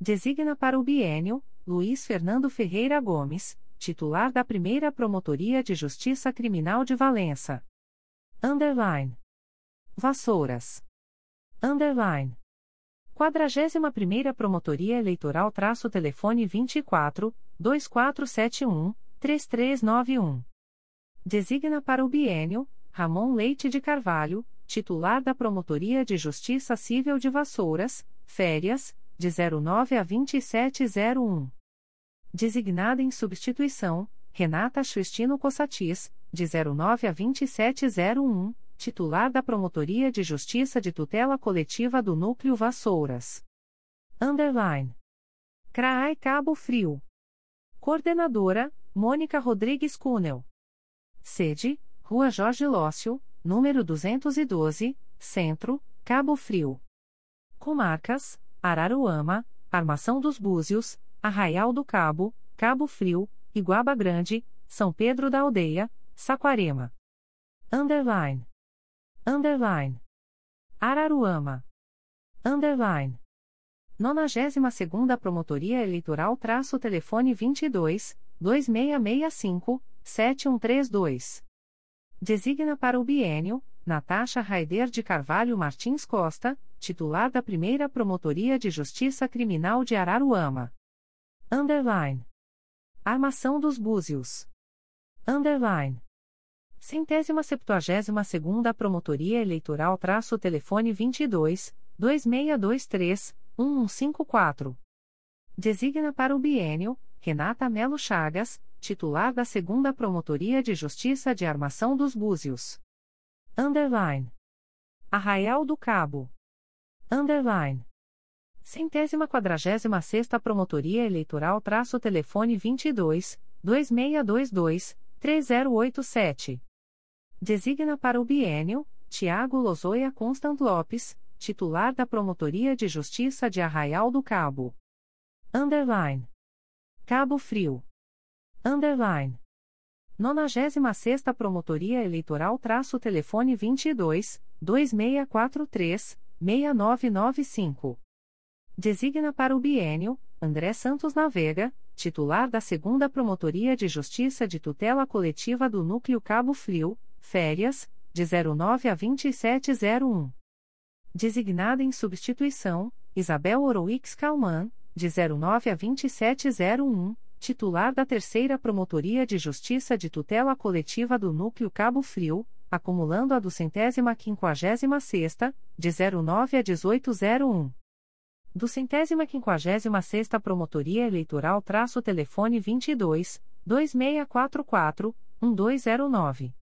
Designa para o bienio Luiz Fernando Ferreira Gomes, titular da primeira Promotoria de Justiça Criminal de Valença. Underline. Vassouras. Underline. 41ª Promotoria Eleitoral traço telefone 24 2471 3391. Designa para o bienio Ramon Leite de Carvalho, titular da Promotoria de Justiça Civil de Vassouras, férias, de 09 a 2701. Designada em substituição, Renata Cristino Cossatis, de 09 a 2701, titular da Promotoria de Justiça de Tutela Coletiva do Núcleo Vassouras. Underline. CRAI Cabo Frio. Coordenadora, Mônica Rodrigues Cunel. Sede, Rua Jorge Lócio, número 212, Centro, Cabo Frio. Comarcas, Araruama, Armação dos Búzios, Arraial do Cabo, Cabo Frio, Iguaba Grande, São Pedro da Aldeia, Saquarema. Underline. Underline. Araruama. Underline. 92ª Promotoria Eleitoral traço telefone 22 2665 7132. Designa para o bienio Natasha Raider de Carvalho Martins Costa, titular da Primeira Promotoria de Justiça Criminal de Araruama. Underline. Armação dos Búzios. Underline. Centésima septuagésima segunda Promotoria Eleitoral traço telefone 22 2623 1154. Designa para o bienio Renata Melo Chagas, titular da Segunda Promotoria de Justiça de Armação dos Búzios. Underline. Arraial do Cabo. Underline. Centésima quadragésima sexta Promotoria Eleitoral traço telefone 22 2622, 3087. Designa para o bienio Tiago Lozoia Constant Lopes, titular da Promotoria de Justiça de Arraial do Cabo. Underline. Cabo Frio. Underline. 96 Promotoria Eleitoral traço telefone 22 2643 6995. Designa para o bienio André Santos Navega, titular da 2 Promotoria de Justiça de Tutela Coletiva do Núcleo Cabo Frio, férias, de 09 a 2701. Designada em substituição, Isabel Oroix Calman, de 09 a 2701, titular da Terceira Promotoria de Justiça de Tutela Coletiva do Núcleo Cabo Frio, acumulando a do centésima quinquagésima sexta, de 09 a 1801. Do centésima quinquagésima sexta Promotoria Eleitoral traço telefone 22, 2644, 1209.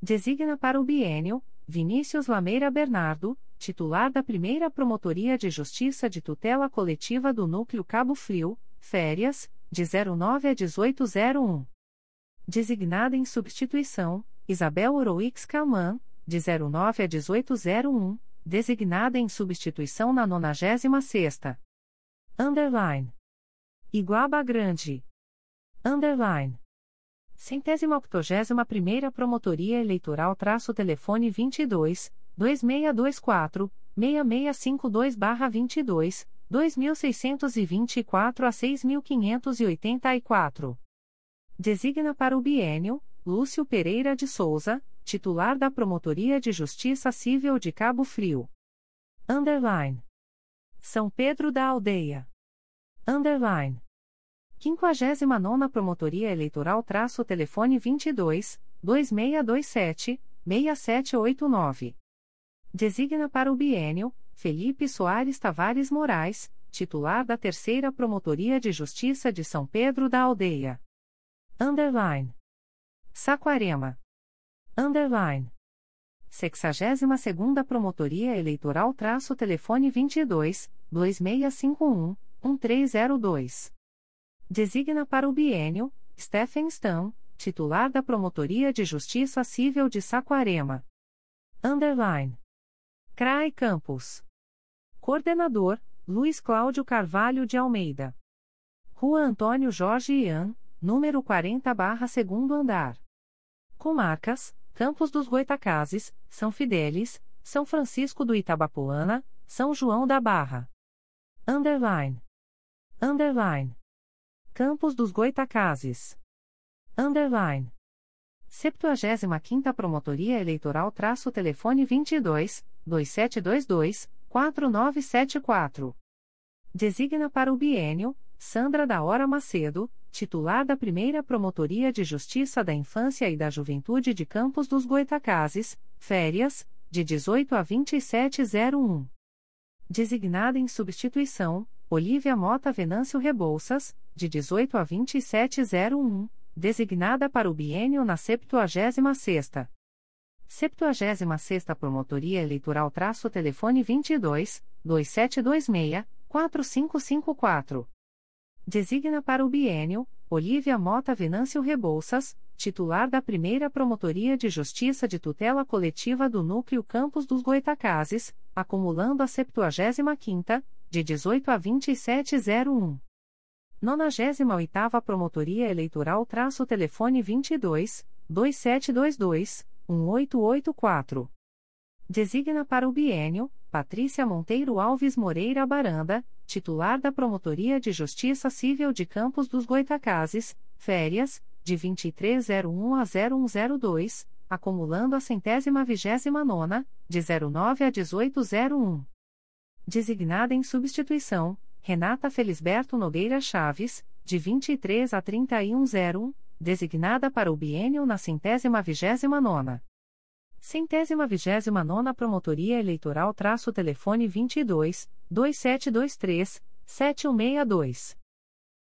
Designa para o bienio, Vinícius Lameira Bernardo, titular da Primeira Promotoria de Justiça de Tutela Coletiva do Núcleo Cabo Frio, férias, de 09 a 1801. Designada em substituição, Isabel Oroix Calman, de 09 a 1801, designada em substituição na 96ª. Underline. Iguaba Grande. Underline. Centésima octogésima primeira Promotoria Eleitoral traço telefone 22, 2624, 6652-22, 2624 a 6584. Designa para o bienio, Lúcio Pereira de Souza, titular da Promotoria de Justiça Civil de Cabo Frio. Underline. São Pedro da Aldeia. Underline. 59 Promotoria Eleitoral traço telefone 22, 2627, 6789. Designa para o bienio, Felipe Soares Tavares Moraes, titular da Terceira Promotoria de Justiça de São Pedro da Aldeia. Underline. Saquarema. Underline. 62ª Promotoria Eleitoral traço telefone 22, 2651, 1302. Designa para o bienio, Stephen Stam, titular da Promotoria de Justiça Civil de Saquarema. Underline. CRAE Campos. Coordenador, Luiz Cláudio Carvalho de Almeida. Rua Antônio Jorge Ian, número 40 barra segundo andar. Comarcas, Campos dos Goitacazes, São Fidélis, São Francisco do Itabapoana, São João da Barra. Underline. Underline. Campos dos Goitacazes. Underline. 75ª Promotoria Eleitoral traço telefone 22, 2722, 4974. Designa para o bienio, Sandra da Hora Macedo, titular da Primeira Promotoria de Justiça da Infância e da Juventude de Campos dos Goitacazes, férias, de 18 a 2701. Designada em substituição, Olívia Mota Venâncio Rebouças, de 18 a 2701, designada para o bienio na 76ª. 76ª Promotoria Eleitoral traço telefone 22 2726 4554. Designa para o bienio Olívia Mota Venâncio Rebouças, titular da Primeira Promotoria de Justiça de Tutela Coletiva do Núcleo Campos dos Goitacazes, acumulando a 75ª, de 18 a 2701. 98ª Promotoria Eleitoral traço telefone 22 2722 1884. Designa para o bienio Patrícia Monteiro Alves Moreira Baranda, titular da Promotoria de Justiça Civil de Campos dos Goitacazes, férias, de 2301 a 0102, acumulando a centésima vigésima nona, de 09 a 1801. Designada em substituição, Renata Felisberto Nogueira Chaves, de 23 a 3101, designada para o bienio na centésima vigésima nona. Centésima vigésima nona Promotoria Eleitoral traço telefone 22, 2723, 7162.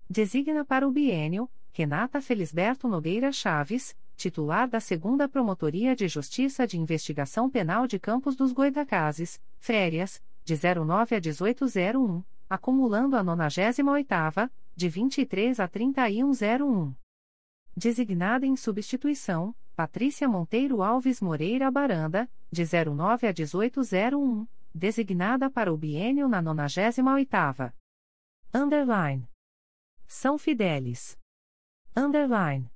Designa para o bienio, Renata Felisberto Nogueira Chaves, titular da Segunda Promotoria de Justiça de Investigação Penal de Campos dos Goitacazes, férias, de 09 a 1801, acumulando a 98ª, de 23 a 3101. Designada em substituição, Patrícia Monteiro Alves Moreira Baranda, de 09 a 1801, designada para o biênio na 98ª. Underline. São Fidélis. Underline.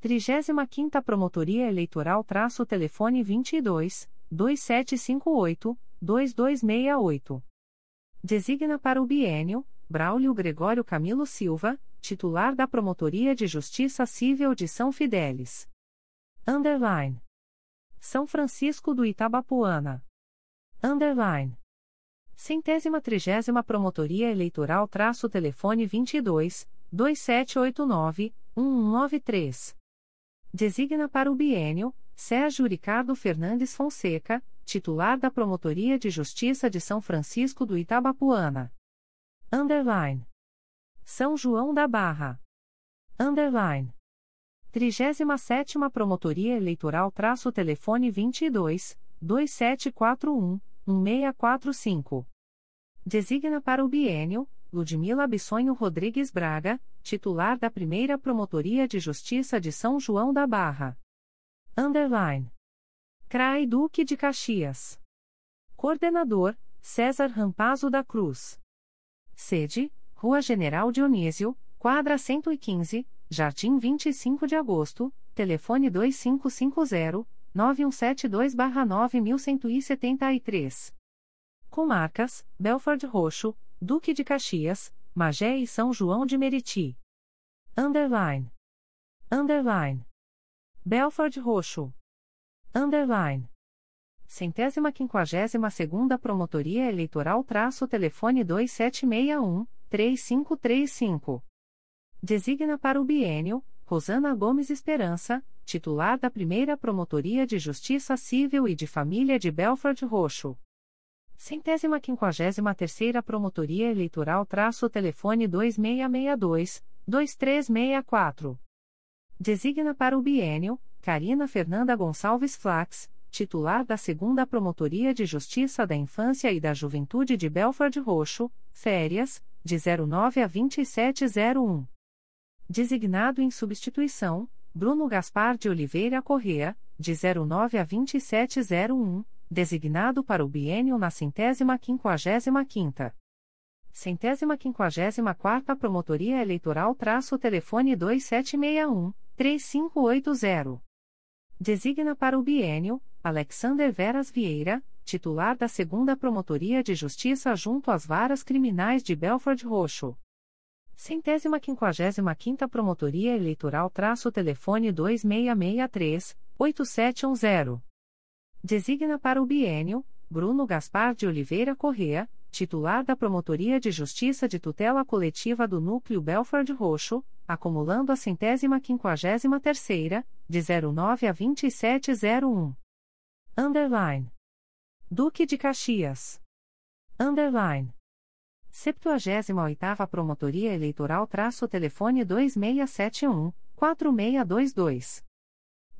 35ª Promotoria Eleitoral traço telefone 22 2758 2268. Designa para o biênio Braulio Gregório Camilo Silva, titular da Promotoria de Justiça Civil de São Fidélis. Underline. São Francisco do Itabapuana. Underline. Centésima trigésima Promotoria Eleitoral traço telefone 22 2789 1193. Designa para o biênio Sérgio Ricardo Fernandes Fonseca, titular da Promotoria de Justiça de São Francisco do Itabapuana. Underline. São João da Barra. Underline. 37 Promotoria Eleitoral traço telefone 22 2741 1645. Designa para o biênio Ludmila Bissonho Rodrigues Braga, titular da Primeira Promotoria de Justiça de São João da Barra. Underline. CRAI Duque de Caxias. Coordenador, César Rampazo da Cruz. Sede, Rua General Dionísio, quadra 115, Jardim 25 de agosto, telefone 250-9172-9173. Comarcas, Belford Roxo, Duque de Caxias, Magé e São João de Meriti. Underline. Underline. Belford Roxo. Underline. Centésima quinquagésima segunda Promotoria Eleitoral traço telefone 2761 3535. Designa para o biênio Rosana Gomes Esperança, titular da Primeira Promotoria de Justiça Civil e de Família de Belford Roxo. Centésima quinquagésima terceira Promotoria Eleitoral traço telefone 2662 2364. Designa para o biênio Carina Fernanda Gonçalves Flax, titular da Segunda Promotoria de Justiça da Infância e da Juventude de Belford Roxo, férias, de 09 a 2701. Designado em substituição, Bruno Gaspar de Oliveira Correa, de 09 a 2701, designado para o biênio na centésima quinquagésima quinta. Centésima quinquagésima quarta Promotoria Eleitoral traço telefone 2761 3580. Designa para o biênio Alexander Veras Vieira, titular da Segunda Promotoria de Justiça junto às Varas Criminais de Belford Roxo. Centésima quinquagésima quinta Promotoria Eleitoral traço telefone 2663 8710. Designa para o biênio Bruno Gaspar de Oliveira Correa, titular da Promotoria de Justiça de Tutela Coletiva do Núcleo Belford Roxo, acumulando a centésima quinquagésima terceira, de 09 a 2701. Underline. Duque de Caxias. Underline. 78ª Promotoria Eleitoral traço telefone 2671 4622.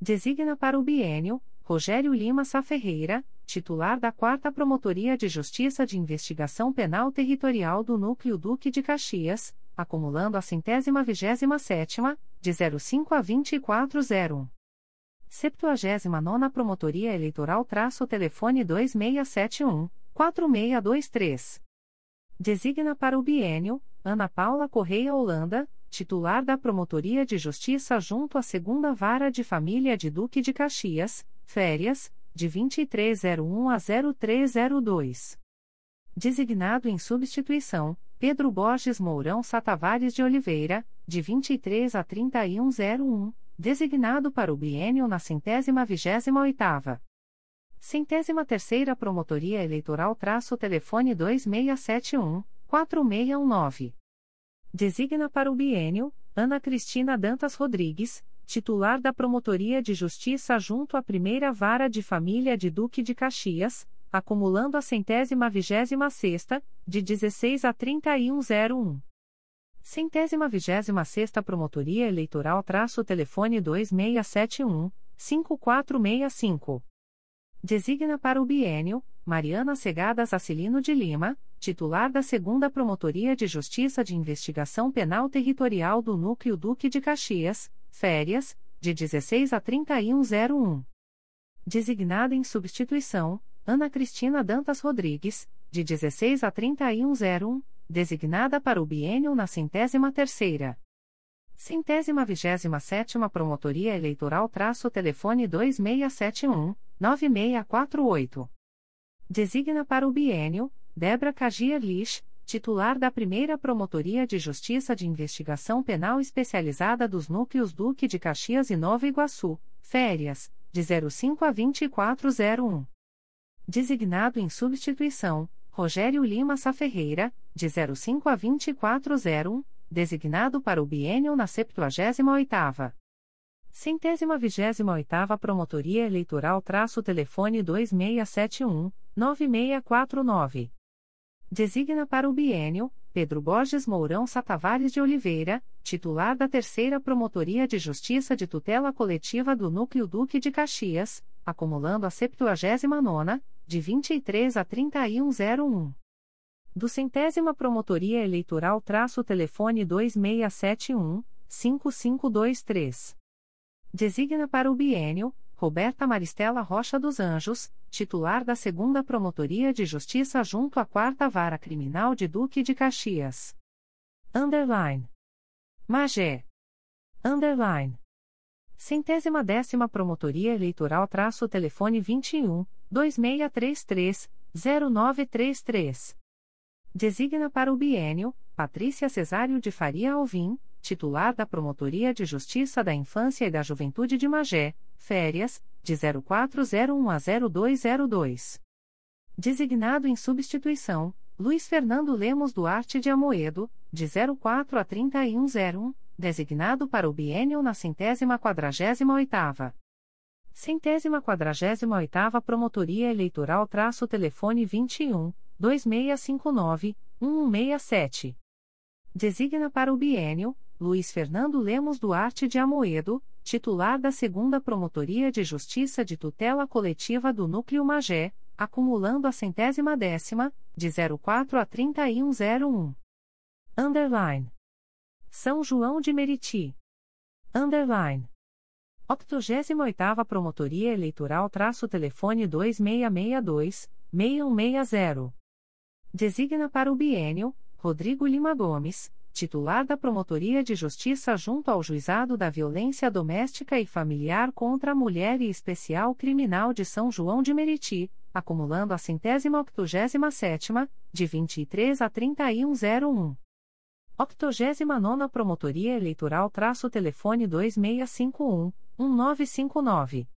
Designa para o biênio Rogério Lima Saferreira, titular da 4 Promotoria de Justiça de Investigação Penal Territorial do Núcleo Duque de Caxias, acumulando a centésima vigésima sétima, de 05 a 2401. 79 Promotoria Eleitoral traço telefone 2671 4623. Designa para o biênio Ana Paula Correia Holanda, titular da Promotoria de Justiça junto à Segunda Vara de Família de Duque de Caxias, férias, de 2301 a 0302. Designado em substituição, Pedro Borges Mourão Satavares de Oliveira, de 23 a 3101 designado para o biênio na centésima vigésima oitava. Centésima terceira Promotoria Eleitoral traço telefone 2671 4619. Designa para o biênio Ana Cristina Dantas Rodrigues, titular da Promotoria de Justiça junto à Primeira Vara de Família de Duque de Caxias, acumulando a centésima vigésima sexta, de 16 a 3101. Centésima vigésima sexta Promotoria Eleitoral traço telefone 2671 5465. Designa para o biênio Mariana Segadas Acilino de Lima, titular da Segunda Promotoria de Justiça de Investigação Penal Territorial do Núcleo Duque de Caxias, férias, de 16 a 3101. Designada em substituição, Ana Cristina Dantas Rodrigues, de 16 a 3101, designada para o biênio na centésima terceira. Centésima vigésima sétima Promotoria Eleitoral traço telefone 2671, 9648. Designa para o biênio, Débora Cagier Lich, titular da primeira Promotoria de Justiça de Investigação Penal Especializada dos Núcleos Duque de Caxias e Nova Iguaçu, férias, de 05 a 2401. Designado em substituição, Rogério Lima Saferreira, de 05 a 2401, designado para o biênio na 78ª. Centésima vigésima oitava Promotoria Eleitoral traço telefone 2671, 9649. Designa para o biênio, Pedro Borges Mourão Satavares de Oliveira, titular da Terceira Promotoria de Justiça de Tutela Coletiva do Núcleo Duque de Caxias, acumulando a 79 de 23 a 3101. Do Centésima Promotoria Eleitoral traço telefone 2671, 5523. Designa para o biênio, Roberta Maristela Rocha dos Anjos, titular da Segunda Promotoria de Justiça junto à Quarta Vara Criminal de Duque de Caxias. Underline. Magé. Underline. Centésima décima Promotoria Eleitoral traço telefone 21, 2633, 0933. Designa para o biênio, Patrícia Cesário de Faria Alvim, titular da Promotoria de Justiça da Infância e da Juventude de Magé, férias, de 0401 a 0202. Designado em substituição, Luiz Fernando Lemos Duarte de Amoedo, de 04 a 3101, designado para o biênio na centésima quadragésima oitava. Centésima quadragésima oitava Promotoria Eleitoral traço telefone 21, 2659, 1167. Designa para o biênio, Luiz Fernando Lemos Duarte de Amoedo, titular da Segunda Promotoria de Justiça de Tutela Coletiva do Núcleo Magé, acumulando a centésima décima, de 04 a 3101. Underline. São João de Meriti. Underline. 88ª Promotoria Eleitoral traço telefone 2662-6160. Designa para o biênio, Rodrigo Lima Gomes, titular da Promotoria de Justiça junto ao Juizado da Violência Doméstica e Familiar contra a Mulher e Especial Criminal de São João de Meriti, acumulando a centésima octogésima sétima, de 23 a 3101. 89 Promotoria Eleitoral traço telefone 2651-1959.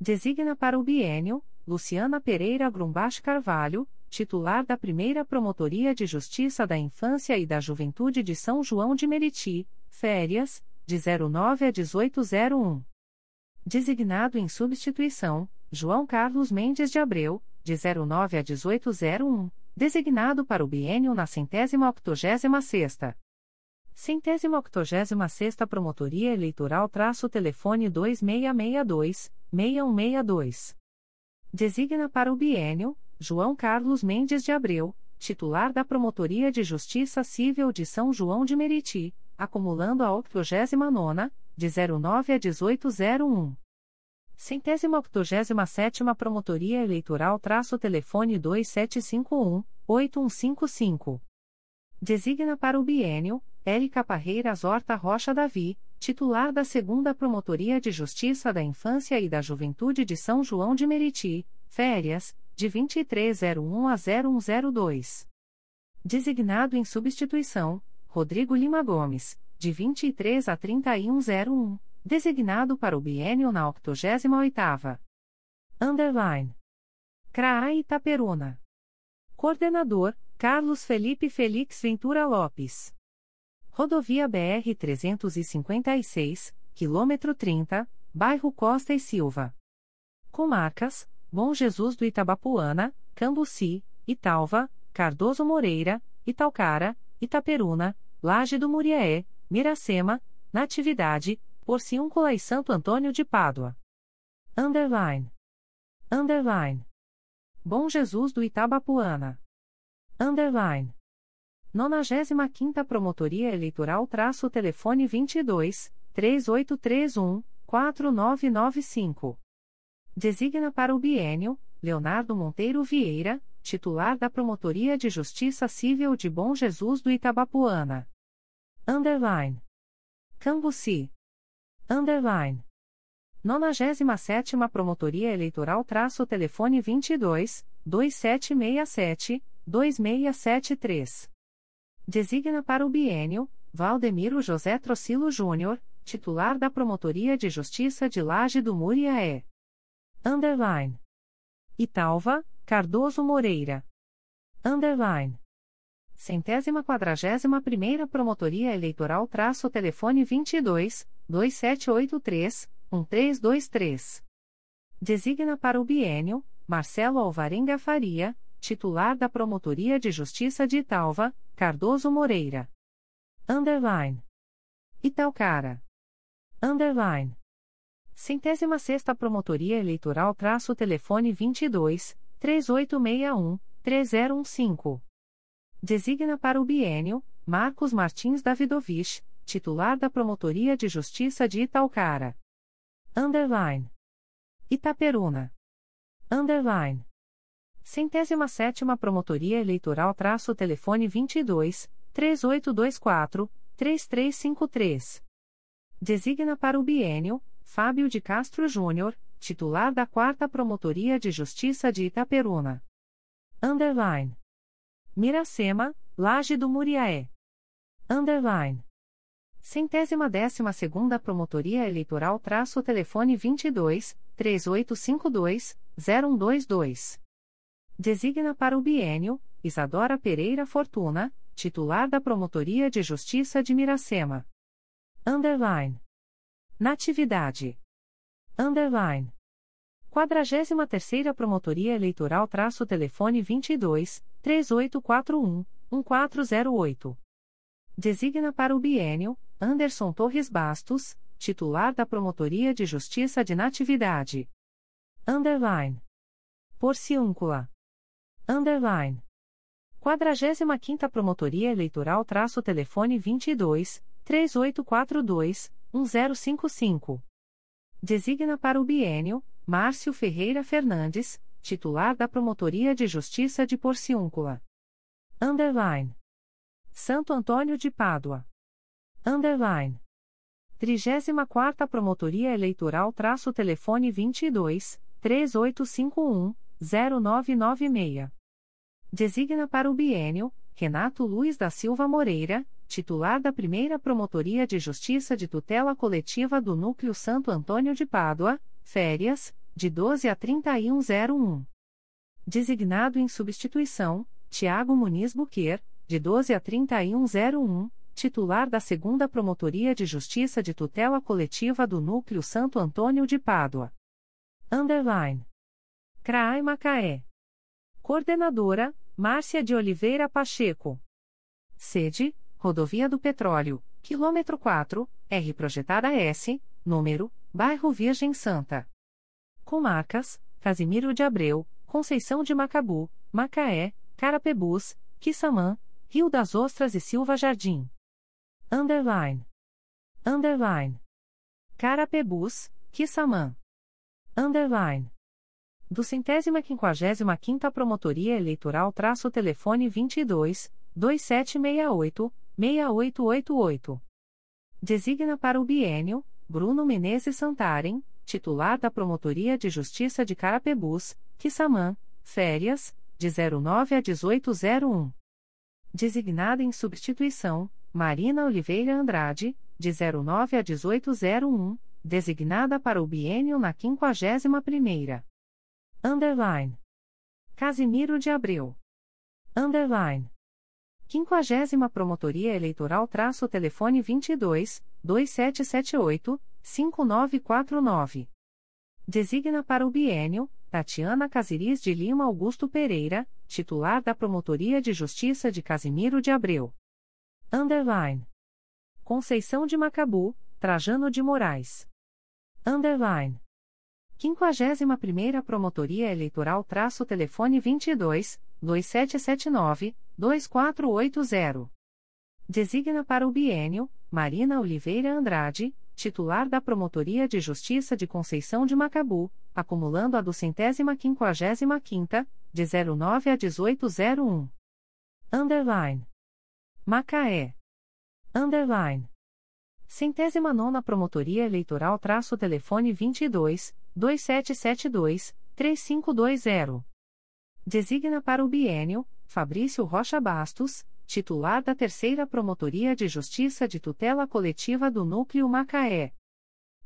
Designa para o biênio, Luciana Pereira Grumbach Carvalho, titular da primeira Promotoria de Justiça da Infância e da Juventude de São João de Meriti, férias, de 09 a 1801. Designado em substituição, João Carlos Mendes de Abreu, de 09 a 1801, designado para o biênio na centésima octogésima sexta. Centésima octogésima sexta Promotoria Eleitoral traço telefone 2662-6162. Designa para o biênio, João Carlos Mendes de Abreu, titular da Promotoria de Justiça Civil de São João de Meriti, acumulando a 89 de 09 a 1801. Centésima octogésima sétima Promotoria Eleitoral traço telefone 2751-8155. Designa para o biênio, Érica Parreiras Horta Rocha Davi, titular da Segunda Promotoria de Justiça da Infância e da Juventude de São João de Meriti, férias, de 2301 a 0102. Designado em substituição, Rodrigo Lima Gomes, de 23 a 3101, designado para o biênio na 88ª. Underline. CRAA Itaperuna. Coordenador, Carlos Felipe Felix Ventura Lopes. Rodovia BR 356, quilômetro 30, bairro Costa e Silva. Comarcas, Bom Jesus do Itabapuana, Cambuci, Italva, Cardoso Moreira, Italcara, Itaperuna, Laje do Muriaé, Miracema, Natividade, Porciúncula e Santo Antônio de Pádua. Underline. Underline. Bom Jesus do Itabapuana. Underline. 95 Promotoria Eleitoral traço telefone 22 3831-4995. Designa para o bienio Leonardo Monteiro Vieira, titular da Promotoria de Justiça Civil de Bom Jesus do Itabapuana. Underline. Cambuci. Underline. 97 Promotoria Eleitoral traço telefone 22 2767 2673. Designa para o bienio Valdemiro José Trocilo Júnior, titular da Promotoria de Justiça de Laje do Muriaé. Underline. Italva, Cardoso Moreira. Underline. Centésima quadragésima primeira Promotoria Eleitoral traço telefone 22 2783 1323. Designa para o bienio Marcelo Alvarenga Faria, titular da Promotoria de Justiça de Italva, Cardoso Moreira. Underline. Italcara. Underline. Centésima sexta Promotoria Eleitoral traço telefone 22 3861 3015. Designa para o bienio Marcos Martins Davidovich, titular da Promotoria de Justiça de Italcara. Underline. Itaperuna. Underline. Centésima sétima Promotoria Eleitoral traço telefone 22 3824 3353. Designa para o bienio Fábio de Castro Júnior, titular da 4 Promotoria de Justiça de Itaperuna. Underline. Miracema, Laje do Muriaé. Underline. Centésima décima segunda Promotoria Eleitoral traço telefone 22 3852 0122. Designa para o bienio Isadora Pereira Fortuna, titular da Promotoria de Justiça de Miracema. Underline. Natividade. Underline. 43ª Promotoria Eleitoral traço telefone 22 3841 1408. Designa para o bienio Anderson Torres Bastos, titular da Promotoria de Justiça de Natividade. Underline. Porciúncula. Underline. 45ª Promotoria Eleitoral traço telefone 22 3842 1055. Designa para o bienio Márcio Ferreira Fernandes, titular da Promotoria de Justiça de Porciúncula. Underline. Santo Antônio de Pádua. Underline. 34ª Promotoria Eleitoral traço telefone 22 3851 0996. Designa para o bienio Renato Luiz da Silva Moreira, titular da primeira Promotoria de Justiça de Tutela Coletiva do Núcleo Santo Antônio de Pádua, férias, de 12 a 3101. Designado em substituição, Tiago Muniz Buquer, de 12 a 3101, titular da segunda Promotoria de Justiça de Tutela Coletiva do Núcleo Santo Antônio de Pádua. Underline. CRAI Macaé. Coordenadora, Márcia de Oliveira Pacheco. Sede, Rodovia do Petróleo, quilômetro 4, R projetada S, número, Bairro Virgem Santa. Comarcas, Casimiro de Abreu, Conceição de Macabu, Macaé, Carapebus, Quissamã, Rio das Ostras e Silva Jardim. Underline. Underline. Carapebus, Quissamã. Underline do centésima quinquagésima quinta Promotoria Eleitoral traço telefone 22 2768 6888. Designa para o bienio Bruno Menezes Santarem, titular da Promotoria de Justiça de Carapebus, Quissamã, férias, de 09 a 1801. Designada em substituição, Marina Oliveira Andrade, de 09 a 1801, designada para o bienio na 51 primeira. Underline. Casimiro de Abreu. Underline. 50 Promotoria Eleitoral traço telefone 22 2778 5949. Designa para o bienio Tatiana Casiris de Lima Augusto Pereira, titular da Promotoria de Justiça de Casimiro de Abreu. Underline. Conceição de Macabu, Trajano de Moraes. Underline. 51ª Promotoria Eleitoral traço telefone 22 2779 2480. Designa para o bienio Marina Oliveira Andrade, titular da Promotoria de Justiça de Conceição de Macabu, acumulando a do centésima quinquagésima quinta, de 09 a 1801. Underline. Macaé. Underline. Centésima nona Promotoria Eleitoral traço telefone 22, 2772, 3520. Designa para o bienio, Fabrício Rocha Bastos, titular da Terceira Promotoria de Justiça de Tutela Coletiva do Núcleo Macaé.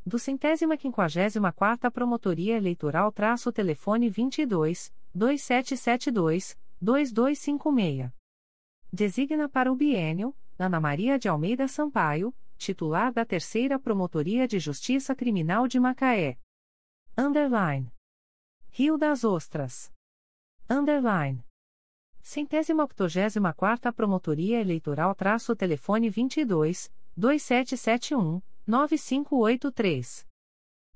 Do centésima quinquagésima quarta Promotoria Eleitoral traço telefone 22, 2772, 2256. Designa para o bienio, Ana Maria de Almeida Sampaio, titular da Terceira Promotoria de Justiça Criminal de Macaé. Underline. Rio das Ostras. Underline. Centésima octogésima quarta Promotoria Eleitoral traço telefone 22, 2771, 9583.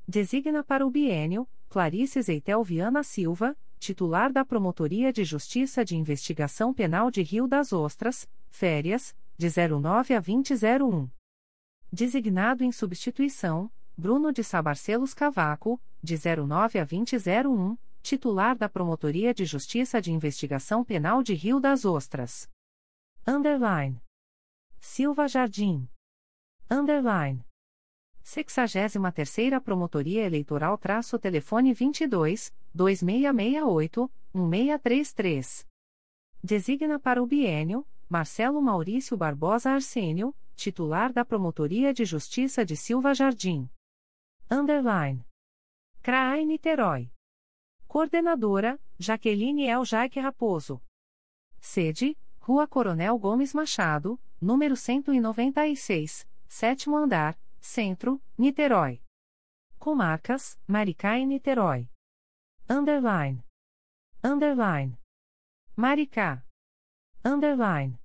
Designa para o bienio, Clarice Zeitel Viana Silva, titular da Promotoria de Justiça de Investigação Penal de Rio das Ostras, férias, de 09 a 2001. Designado em substituição, Bruno de Sabarcelos Cavaco, de 09 a 2001, titular da Promotoria de Justiça de Investigação Penal de Rio das Ostras. Underline. Silva Jardim. Underline. 63ª Promotoria Eleitoral traço telefone 22, 2668, 1633. Designa para o bienio, Marcelo Maurício Barbosa Arsênio, titular da Promotoria de Justiça de Silva Jardim. Underline. CRAI Niterói. Coordenadora, Jaqueline El Jaique Raposo. Sede, Rua Coronel Gomes Machado, número 196, sétimo andar, Centro, Niterói. Comarcas, Maricá e Niterói. Underline. Underline. Maricá. Underline.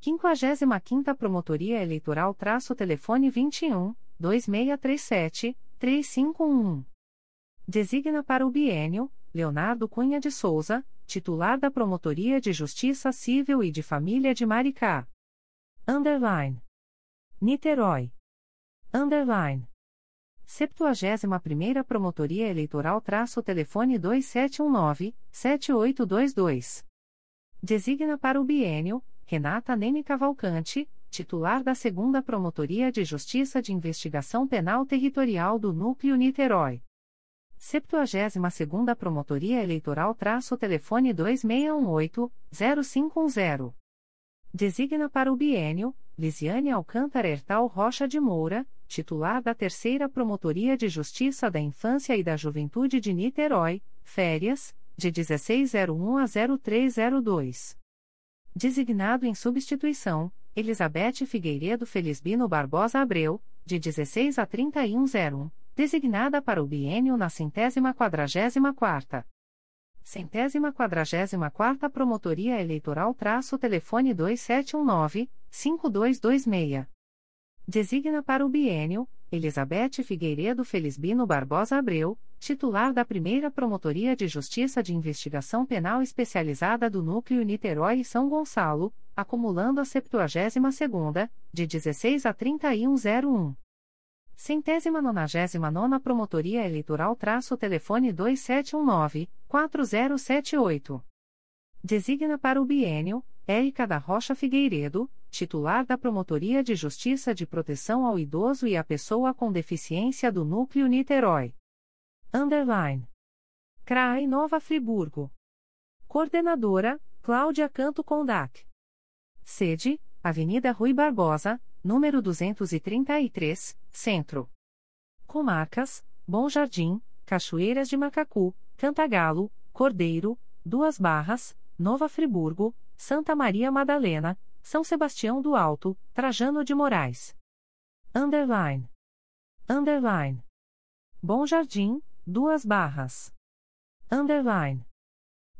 55ª Promotoria Eleitoral traço telefone 21, 2637, 3511. Designa para o bienio, Leonardo Cunha de Souza, titular da Promotoria de Justiça Civil e de Família de Maricá. Underline. Niterói. Underline. 71ª Promotoria Eleitoral traço telefone 2719-7822. Designa para o bienio, Renata Neme Cavalcante, titular da 2 Promotoria de Justiça de Investigação Penal Territorial do Núcleo Niterói. 72ª Promotoria Eleitoral traço telefone 2618-0510. Designa para o bienio, Lisiane Alcântara Hertal Rocha de Moura, titular da Terceira Promotoria de Justiça da Infância e da Juventude de Niterói, férias, de 1601 a 0302. Designado em substituição, Elizabeth Figueiredo Felisbino Barbosa Abreu, de 16 a 3101 designada para o biênio na centésima quadragésima quarta. Centésima quadragésima quarta Promotoria Eleitoral traço telefone 2719-5226. Designa para o biênio, Elizabeth Figueiredo Felisbino Barbosa Abreu, titular da primeira Promotoria de Justiça de Investigação Penal Especializada do Núcleo Niterói e São Gonçalo, acumulando a 72 segunda, de 16 a 3101. Centésima nonagésima nona Promotoria Eleitoral traço telefone 2719-4078. Designa para o bienio, Érica da Rocha Figueiredo, titular da Promotoria de Justiça de Proteção ao Idoso e à Pessoa com Deficiência do Núcleo Niterói. Underline. CRAI Nova Friburgo. Coordenadora, Cláudia Canto Condac. Sede, Avenida Rui Barbosa, número 233, Centro. Comarcas: Bom Jardim, Cachoeiras de Macacu, Cantagalo, Cordeiro, Duas Barras, Nova Friburgo, Santa Maria Madalena, São Sebastião do Alto, Trajano de Moraes. Underline. Underline. Bom Jardim, Duas Barras. Underline.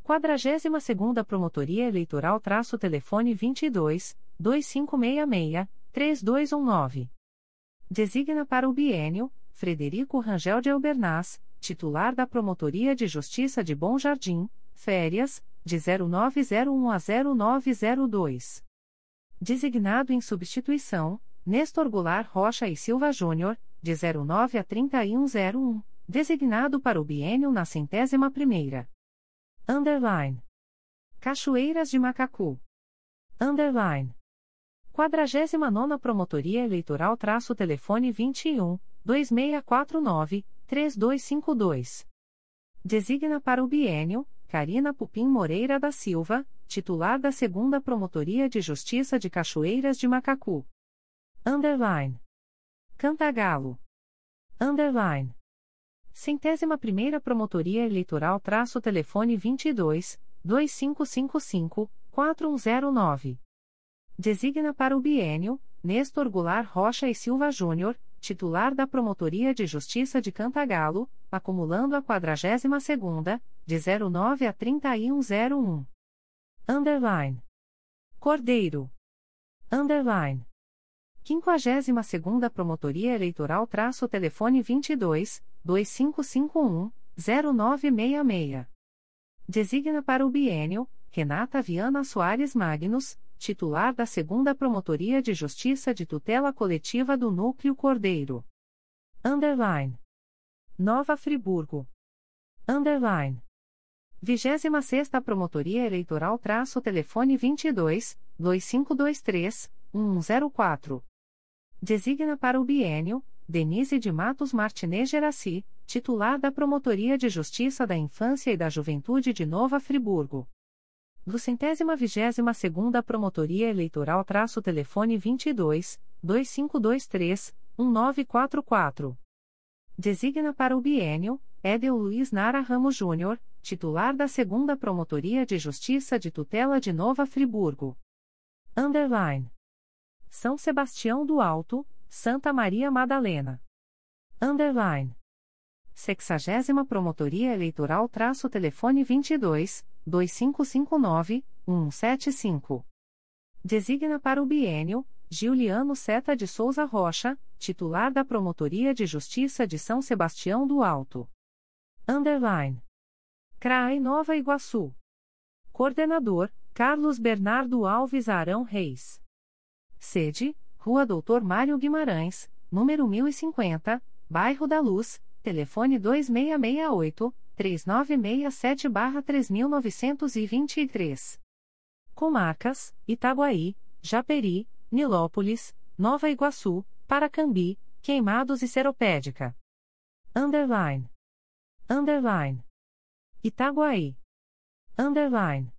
42ª Promotoria Eleitoral traço telefone 22 2566 3219. Designa para o bienio Frederico Rangel de Albernaz, titular da Promotoria de Justiça de Bom Jardim, férias, de 0901 a 0902. Designado em substituição, Nestor Goulart Rocha e Silva Júnior, de 09 a 3101, designado para o biênio na centésima primeira. Underline. Cachoeiras de Macacu. Underline. 49 Promotoria Eleitoral traço telefone 21, 2649, 3252. Designa para o biênio, Karina Pupim Moreira da Silva, titular da Segunda Promotoria de Justiça de Cachoeiras de Macacu. Underline. Cantagalo. Underline. Centésima Primeira Promotoria Eleitoral traço telefone 22, 2555, 4109. Designa para o biênio, Nestor Goulart Rocha e Silva Júnior, titular da Promotoria de Justiça de Cantagalo, acumulando a 42ª, de 09 a 3101. Underline. Cordeiro. Underline. 52ª Promotoria Eleitoral traço telefone 22, 2551, 0966. Designa para o biênio, Renata Viana Soares Magnus, titular da Segunda Promotoria de Justiça de Tutela Coletiva do Núcleo Cordeiro. Underline. Nova Friburgo. Underline. 26 Promotoria Eleitoral traço telefone 22, 2523, 104. Designa para o biênio, Denise de Matos Martinez Geraci, titular da Promotoria de Justiça da Infância e da Juventude de Nova Friburgo do centésima vigésima segunda Promotoria Eleitoral traço telefone 22, 2523, 1944. Designa para o biênio, Edel Luiz Nara Ramos Júnior, titular da segunda Promotoria de Justiça de Tutela de Nova Friburgo. Underline. São Sebastião do Alto, Santa Maria Madalena. Underline. Sexagésima Promotoria Eleitoral traço telefone 22, 2559, 175. Designa para o biênio, Giuliano Seta de Souza Rocha, titular da Promotoria de Justiça de São Sebastião do Alto. Underline. CRAE Nova Iguaçu. Coordenador, Carlos Bernardo Alves Arão Reis. Sede, Rua Doutor Mário Guimarães, número 1050, Bairro da Luz, telefone 2668 3967-3923. Comarcas: Itaguaí, Japeri, Nilópolis, Nova Iguaçu, Paracambi, Queimados e Seropédica. Underline. Underline. Itaguaí. Underline.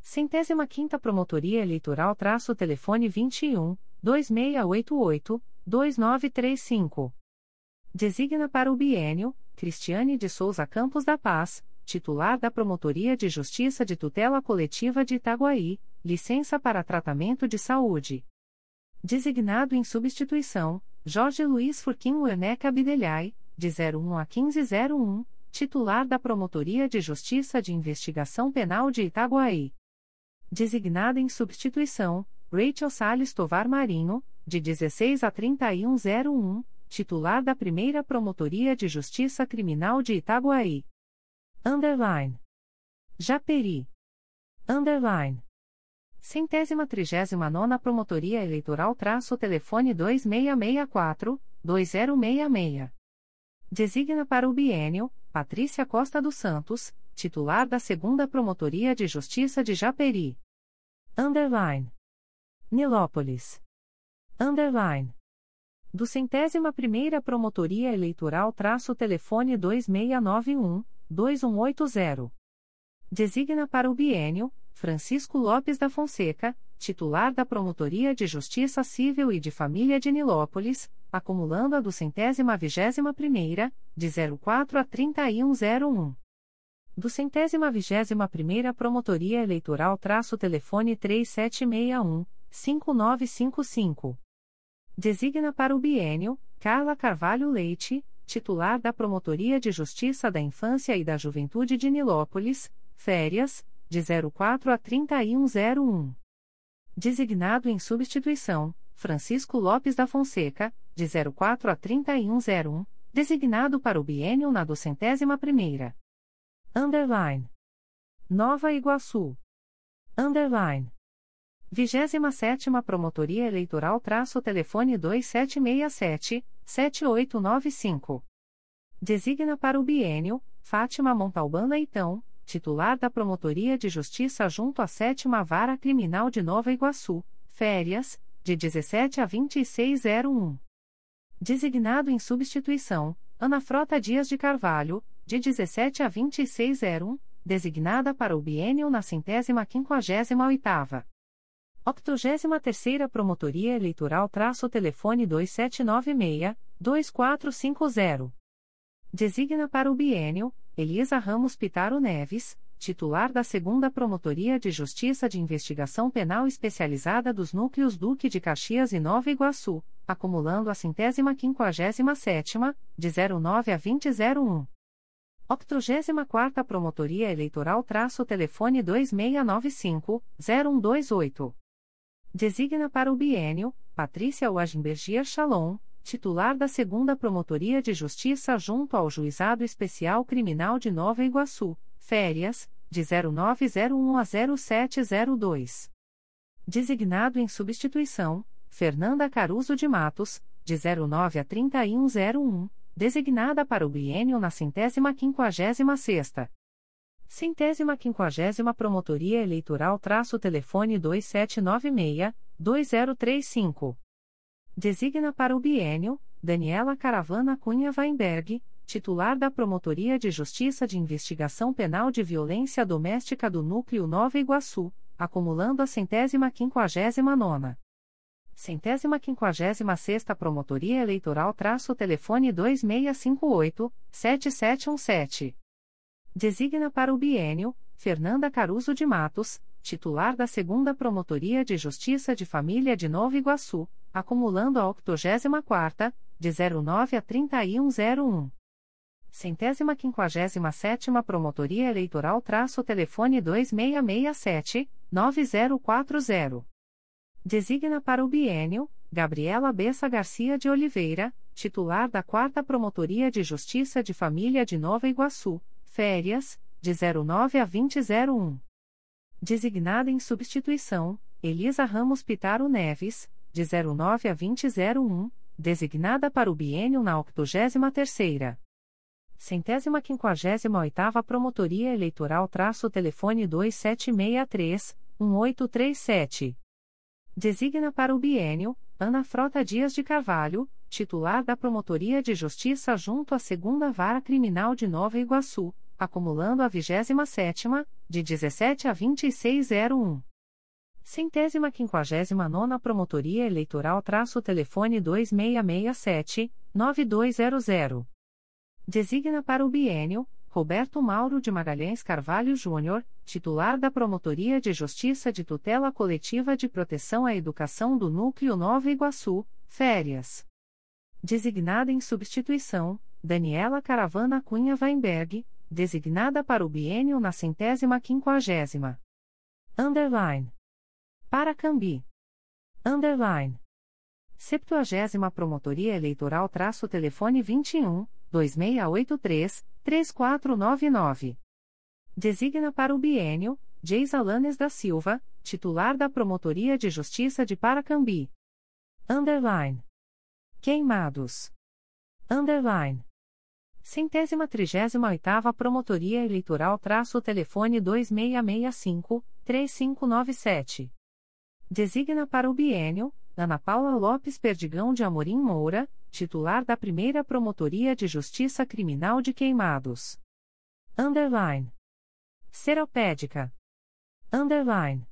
Centésima quinta Promotoria Eleitoral traço telefone 21, 2688, 2935. Designa para o biênio, Cristiane de Souza Campos da Paz, titular da Promotoria de Justiça de Tutela Coletiva de Itaguaí, licença para tratamento de saúde. Designado em substituição, Jorge Luiz Furquim Werneck Abdelhai, de 01 a 1501, titular da Promotoria de Justiça de Investigação Penal de Itaguaí. Designada em substituição, Rachel Salles Tovar Marinho, de 16 a 3101, titular da primeira Promotoria de Justiça Criminal de Itaguaí. Underline. Japeri. Underline. Centésima trigésima nona Promotoria Eleitoral traço telefone 2664, 2066. Designa para o biênio, Patrícia Costa dos Santos, titular da segunda Promotoria de Justiça de Japeri. Underline. Nilópolis. Underline do centésima primeira Promotoria Eleitoral traço telefone 2691, 2180. Designa para o biênio, Francisco Lopes da Fonseca, titular da Promotoria de Justiça Civil e de Família de Nilópolis, acumulando a do centésima vigésima primeira, de 04 a 3101. Do centésima vigésima primeira Promotoria Eleitoral traço telefone 3761, 5955. Designa para o biênio Carla Carvalho Leite, titular da Promotoria de Justiça da Infância e da Juventude de Nilópolis, férias, de 04 a 3101. Designado em substituição, Francisco Lopes da Fonseca, de 04 a 3101, designado para o biênio na docentésima primeira. Underline. Nova Iguaçu. Underline. 27ª Promotoria Eleitoral traço telefone 2767 7895. Designa para o bienio Fátima Montalbán Leitão, titular da Promotoria de Justiça junto à Sétima Vara Criminal de Nova Iguaçu, férias, de 17 a 2601. Designado em substituição, Ana Frota Dias de Carvalho, de 17 a 2601, designada para o bienio na centésima quinquagésima oitava. 83ª Promotoria Eleitoral traço telefone 2796-2450. Designa para o bienio, Elisa Ramos Pitaro Neves, titular da 2 Promotoria de Justiça de Investigação Penal Especializada dos Núcleos Duque de Caxias e Nova Iguaçu, acumulando a centésima quinquagésima sétima, de 09 a 2001. 84ª Promotoria Eleitoral traço telefone 2695-0128. Designa para o bienio, Patrícia Wagenbergier Shalom, titular da 2 Promotoria de Justiça junto ao Juizado Especial Criminal de Nova Iguaçu, férias, de 0901 a 0702. Designado em substituição, Fernanda Caruso de Matos, de 09 a 3101 designada para o biênio na centésima quinquagésima sexta. Centésima quinquagésima Promotoria Eleitoral traço telefone 2796-2035. Designa para o biênio, Daniela Caravana Cunha Weinberg, titular da Promotoria de Justiça de Investigação Penal de Violência Doméstica do Núcleo Nova Iguaçu, acumulando a centésima quinquagésima nona centésima quinquagésima sexta Promotoria Eleitoral traço telefone 2658-7717. Designa para o bienio, Fernanda Caruso de Matos, titular da segunda Promotoria de Justiça de Família de Nova Iguaçu, acumulando a 84 de 09 a 3101. Centésima quinquagésima sétima Promotoria Eleitoral traço telefone 2667-9040. Designa para o bienio Gabriela Bessa Garcia de Oliveira, titular da 4 Promotoria de Justiça de Família de Nova Iguaçu, férias, de 09 a 2001. Designada em substituição, Elisa Ramos Pitaro Neves, de 09 a 2001, designada para o bienio na 83ª. Centésima quinquagésima oitava Promotoria Eleitoral traço telefone 2763 1837. Designa para o bienio Ana Frota Dias de Carvalho, titular da Promotoria de Justiça junto à Segunda Vara Criminal de Nova Iguaçu, acumulando a 27ª, de 17 a 2601. Centésima quinquagésima nona Promotoria Eleitoral traço telefone 2667-9200. Designa para o bienio Roberto Mauro de Magalhães Carvalho Júnior, titular da Promotoria de Justiça de Tutela Coletiva de Proteção à Educação do Núcleo Nova Iguaçu, férias. Designada em substituição, Daniela Caravana Cunha Weinberg, designada para o biênio na centésima quinquagésima. Underline. Paracambi. Underline. Septuagésima Promotoria Eleitoral traço telefone 21, 2683, 3499. Designa para o bienio Geisa Lanes da Silva, titular da Promotoria de Justiça de Paracambi. Underline. Queimados. Underline. Centésima trigésima oitava Promotoria Eleitoral traço telefone 2665-3597. Designa para o bienio Ana Paula Lopes Perdigão de Amorim Moura, titular da primeira Promotoria de Justiça Criminal de Queimados. Underline. Seropédica. Underline.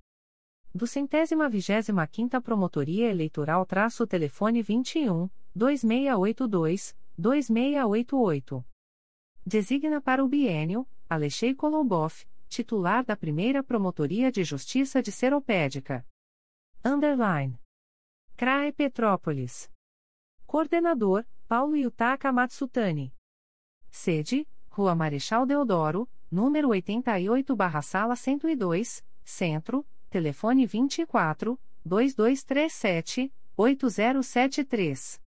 Do centésima vigésima quinta Promotoria Eleitoral traço telefone 21, 2682, 2688. Designa para o bienio, Alexei Koloboff, titular da primeira Promotoria de Justiça de Seropédica. Underline. CRAE Petrópolis. Coordenador, Paulo Yutaka Matsutani. Sede, Rua Marechal Deodoro, número 88-Sala 102, Centro, telefone 24 2237 8073.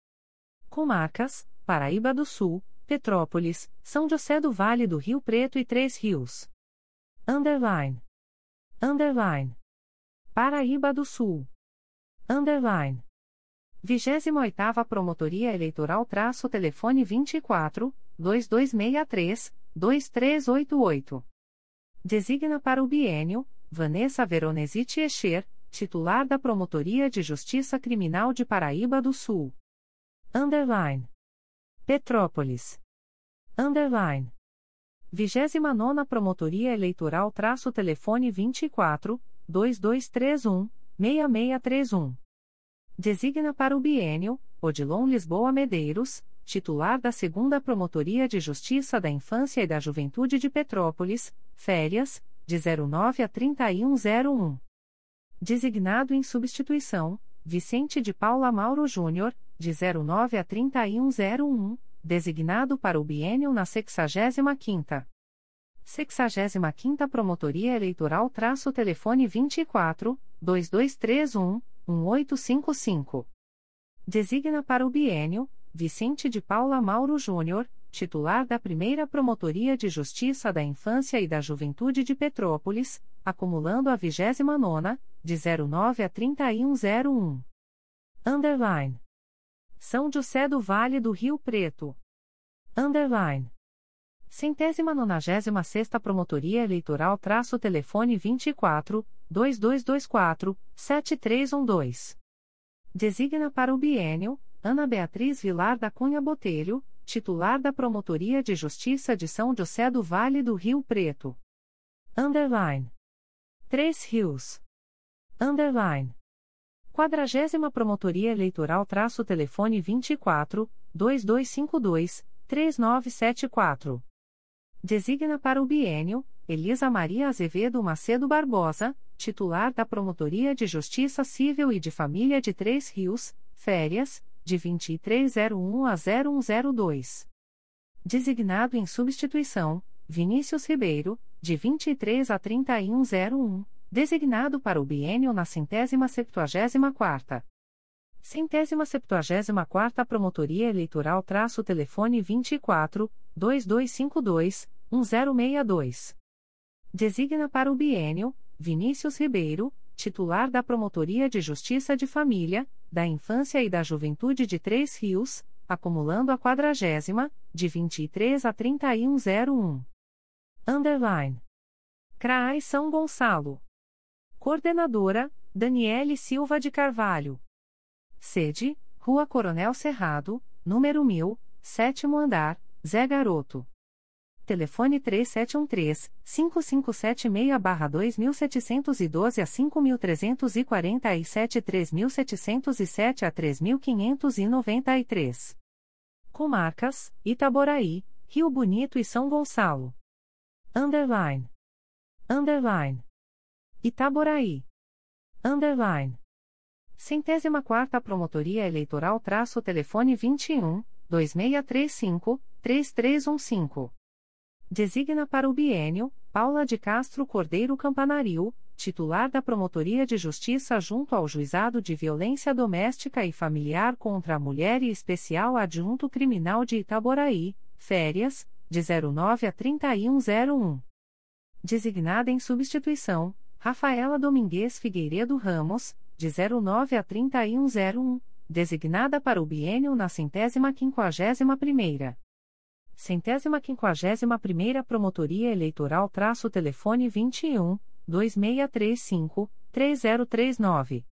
Comarcas, Paraíba do Sul, Petrópolis, São José do Vale do Rio Preto e Três Rios. Underline. Underline. Paraíba do Sul. Underline. 28ª Promotoria Eleitoral traço telefone 24 2263 2388. Designa para o bienio Vanessa Veronese Tiecher, titular da Promotoria de Justiça Criminal de Paraíba do Sul. Underline. Petrópolis. Underline. 29 Promotoria Eleitoral traço telefone 24 2231 6631. Designa para o bienio Odilon Lisboa Medeiros, titular da 2 Promotoria de Justiça da Infância e da Juventude de Petrópolis, férias, de 09 a 3101. Designado em substituição, Vicente de Paula Mauro Júnior, de 09 a 3101, designado para o bienio na 65ª. 65ª Promotoria Eleitoral traço telefone 24 2231 1855. Designa para o bienio Vicente de Paula Mauro Júnior, titular da Primeira Promotoria de Justiça da Infância e da Juventude de Petrópolis, acumulando a 29ª, de 09 a 3101. Underline. São José do Vale do Rio Preto. Underline. Centésima nonagésima sexta Promotoria Eleitoral traço telefone 24 2224 7312. Designa para o bienio Ana Beatriz Vilar da Cunha Botelho, titular da Promotoria de Justiça de São José do Vale do Rio Preto. Underline. Três Rios. Underline. Quadragésima Promotoria Eleitoral traço telefone 24 2252 3974. Designa para o bienio Elisa Maria Azevedo Macedo Barbosa, titular da Promotoria de Justiça Civil e de Família de Três Rios, férias, de 2301 a 0102. Designado em substituição, Vinícius Ribeiro, de 23 a 3101, designado para o bienio na centésima septuagésima quarta. Centésima septuagésima quarta Promotoria Eleitoral traço telefone 24 2252 1062. Designa para o bienio Vinícius Ribeiro, titular da Promotoria de Justiça de Família, da Infância e da Juventude de Três Rios, acumulando a quadragésima, de 23 a 3101. Underline. CRAI São Gonçalo. Coordenadora, Daniele Silva de Carvalho. Sede, Rua Coronel Cerrado, número 1000, sétimo andar, Zé Garoto. Telefone 3713-5576-2712 a 5347 3707 a 3593. Comarcas, Itaboraí, Rio Bonito e São Gonçalo. Underline. Underline. Itaboraí. Underline. Centésima quarta Promotoria Eleitoral traço telefone 21 2635 3315. Designa para o bienio Paula de Castro Cordeiro Campanaril, titular da Promotoria de Justiça junto ao Juizado de Violência Doméstica e Familiar contra a Mulher e Especial Adjunto Criminal de Itaboraí, férias, de 09 a 3101. Designada em substituição, Rafaela Domingues Figueiredo Ramos, de 09 a 3101, designada para o bienio na centésima quinquagésima primeira centésima quinquagésima primeira Promotoria Eleitoral traço telefone 21 2635 3039.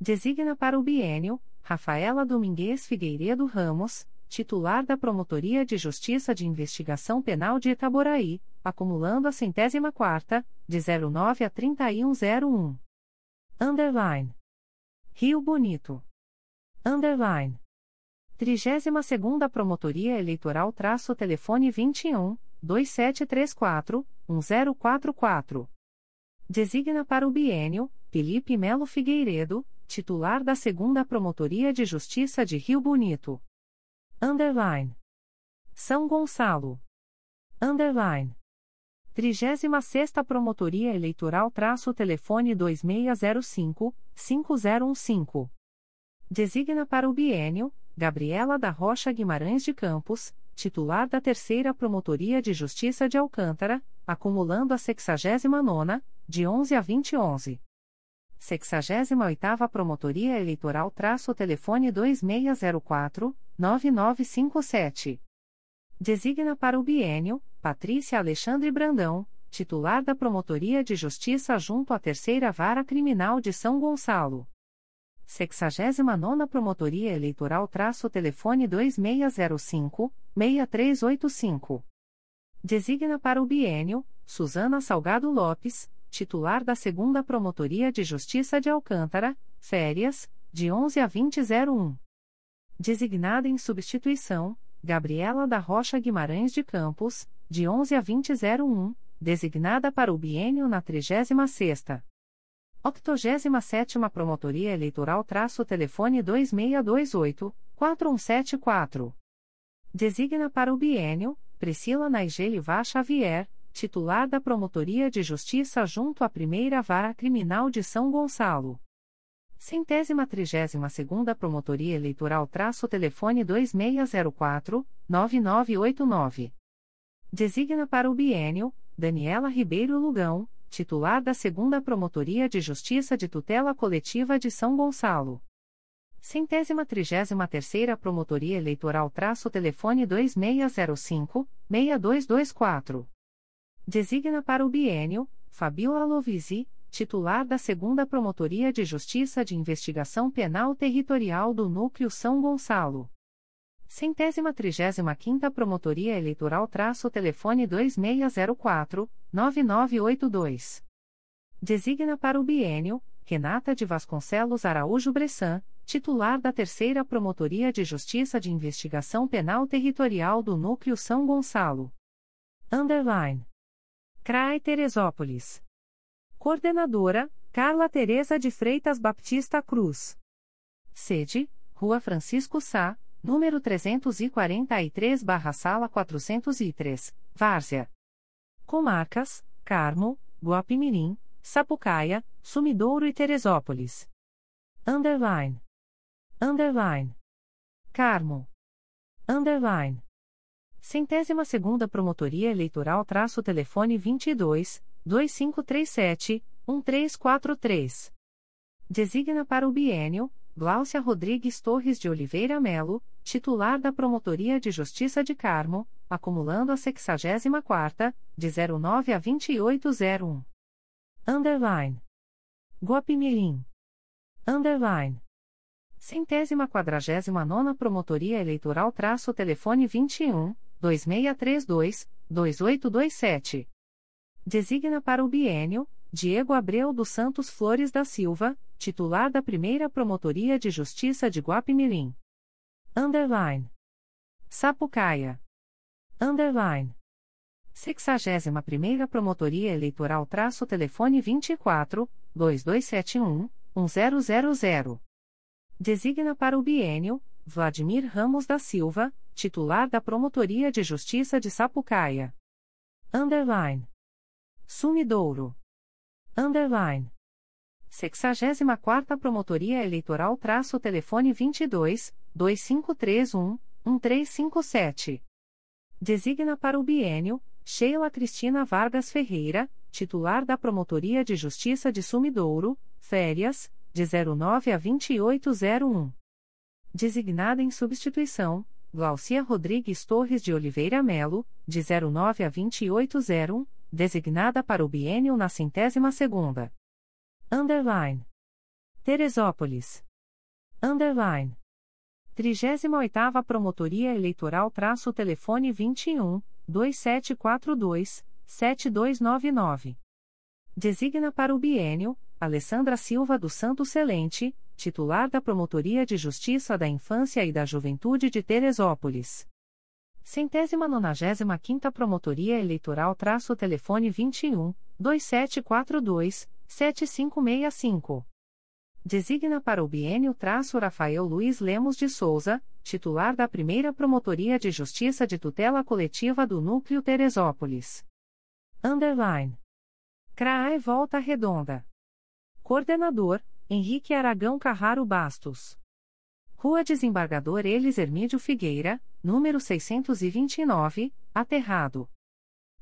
Designa para o bienio Rafaela Domingues Figueiredo Ramos, titular da Promotoria de Justiça de Investigação Penal de Itaboraí, acumulando a centésima quarta, de 09 a 3101. Underline. Rio Bonito. Underline. 32ª Promotoria Eleitoral traço telefone 21 2734 1044. Designa para o bienio Felipe Melo Figueiredo, titular da 2 Promotoria de Justiça de Rio Bonito. Underline. São Gonçalo. Underline. 36ª Promotoria Eleitoral traço telefone 2605 5015. Designa para o bienio Gabriela da Rocha Guimarães de Campos, titular da Terceira Promotoria de Justiça de Alcântara, acumulando a 69ª, de 11 a 2011. 68ª Promotoria Eleitoral traço telefone 2604-9957. Designa para o bienio, Patrícia Alexandre Brandão, titular da Promotoria de Justiça junto à Terceira Vara Criminal de São Gonçalo. 69ª Promotoria Eleitoral traço telefone 2605-6385. Designa para o bienio, Suzana Salgado Lopes, titular da Segunda Promotoria de Justiça de Alcântara, férias, de 11 a 2001. Designada em substituição, Gabriela da Rocha Guimarães de Campos, de 11 a 2001, designada para o biênio na 36ª. 87ª Promotoria Eleitoral traço telefone 2628-4174. Designa para o biênio, Priscila Naigeli Vá Xavier, titular da Promotoria de Justiça junto à Primeira Vara Criminal de São Gonçalo. Centésima trigésima segunda Promotoria Eleitoral traço telefone 2604-9989. Designa para o biênio, Daniela Ribeiro Lugão, titular da segunda Promotoria de Justiça de Tutela Coletiva de São Gonçalo. Centésima trigésima terceira Promotoria Eleitoral traço telefone 2605-6224. Designa para o biênio, Fabiola Lovisi, titular da Segunda Promotoria de Justiça de Investigação Penal Territorial do Núcleo São Gonçalo. Centésima trigésima quinta Promotoria Eleitoral traço telefone 2604-9982. Designa para o biênio, Renata de Vasconcelos Araújo Bressan, titular da Terceira Promotoria de Justiça de Investigação Penal Territorial do Núcleo São Gonçalo. Underline. CRAE Teresópolis. Coordenadora, Carla Teresa de Freitas Baptista Cruz. Sede, Rua Francisco Sá, número 343-Sala 403, Várzea. Comarcas, Carmo, Guapimirim, Sapucaia, Sumidouro e Teresópolis. Underline. Underline. Carmo. Underline. Centésima segunda Promotoria Eleitoral traço telefone 22 2537 1343. Designa para o biênio Gláucia Rodrigues Torres de Oliveira Melo, titular da Promotoria de Justiça de Carmo, acumulando a 64ª, de 09 a 2801. Underline. Guapimirim. Underline. Centésima quadragésima nona Promotoria Eleitoral traço telefone 21 2632 2827. Designa para o biênio Diego Abreu dos Santos Flores da Silva, titular da Primeira Promotoria de Justiça de Guapimirim. Underline. Sapucaia. Underline. 61 Promotoria Eleitoral traço telefone 24 2271 1000. Designa para o biênio Vladimir Ramos da Silva, titular da Promotoria de Justiça de Sapucaia. Underline. Sumidouro. Underline. 64 Promotoria Eleitoral traço telefone 22 2531 1357. Designa para o biênio Sheila Cristina Vargas Ferreira, titular da Promotoria de Justiça de Sumidouro, férias, de 09 a 2801. Designada em substituição, Glaucia Rodrigues Torres de Oliveira Melo, de 09 a 2801, designada para o biênio na centésima segunda. Underline. Teresópolis. Underline. 38ª Promotoria Eleitoral traço telefone 21 2742 7299. Designa para o biênio Alessandra Silva do Santo Celente, titular da Promotoria de Justiça da Infância e da Juventude de Teresópolis. Centésima nonagésima quinta Promotoria Eleitoral traço telefone 21 2742 7565. Designa para o biênio traço Rafael Luiz Lemos de Souza, titular da primeira Promotoria de Justiça de Tutela Coletiva do Núcleo Teresópolis. Underline. CRAE Volta Redonda. Coordenador, Henrique Aragão Carraro Bastos. Rua Desembargador Elis Hermídio Figueira, número 629, Aterrado.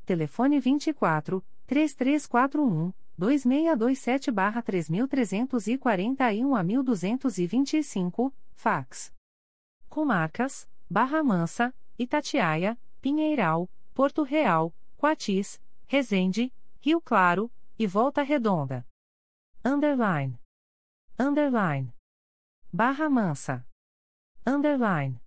Telefone 24 3341 2627-3341 a 1225, fax. Comarcas, Barra Mansa, Itatiaia, Pinheiral, Porto Real, Quatis, Resende, Rio Claro, e Volta Redonda. Underline. Underline. Barra Mansa. Underline.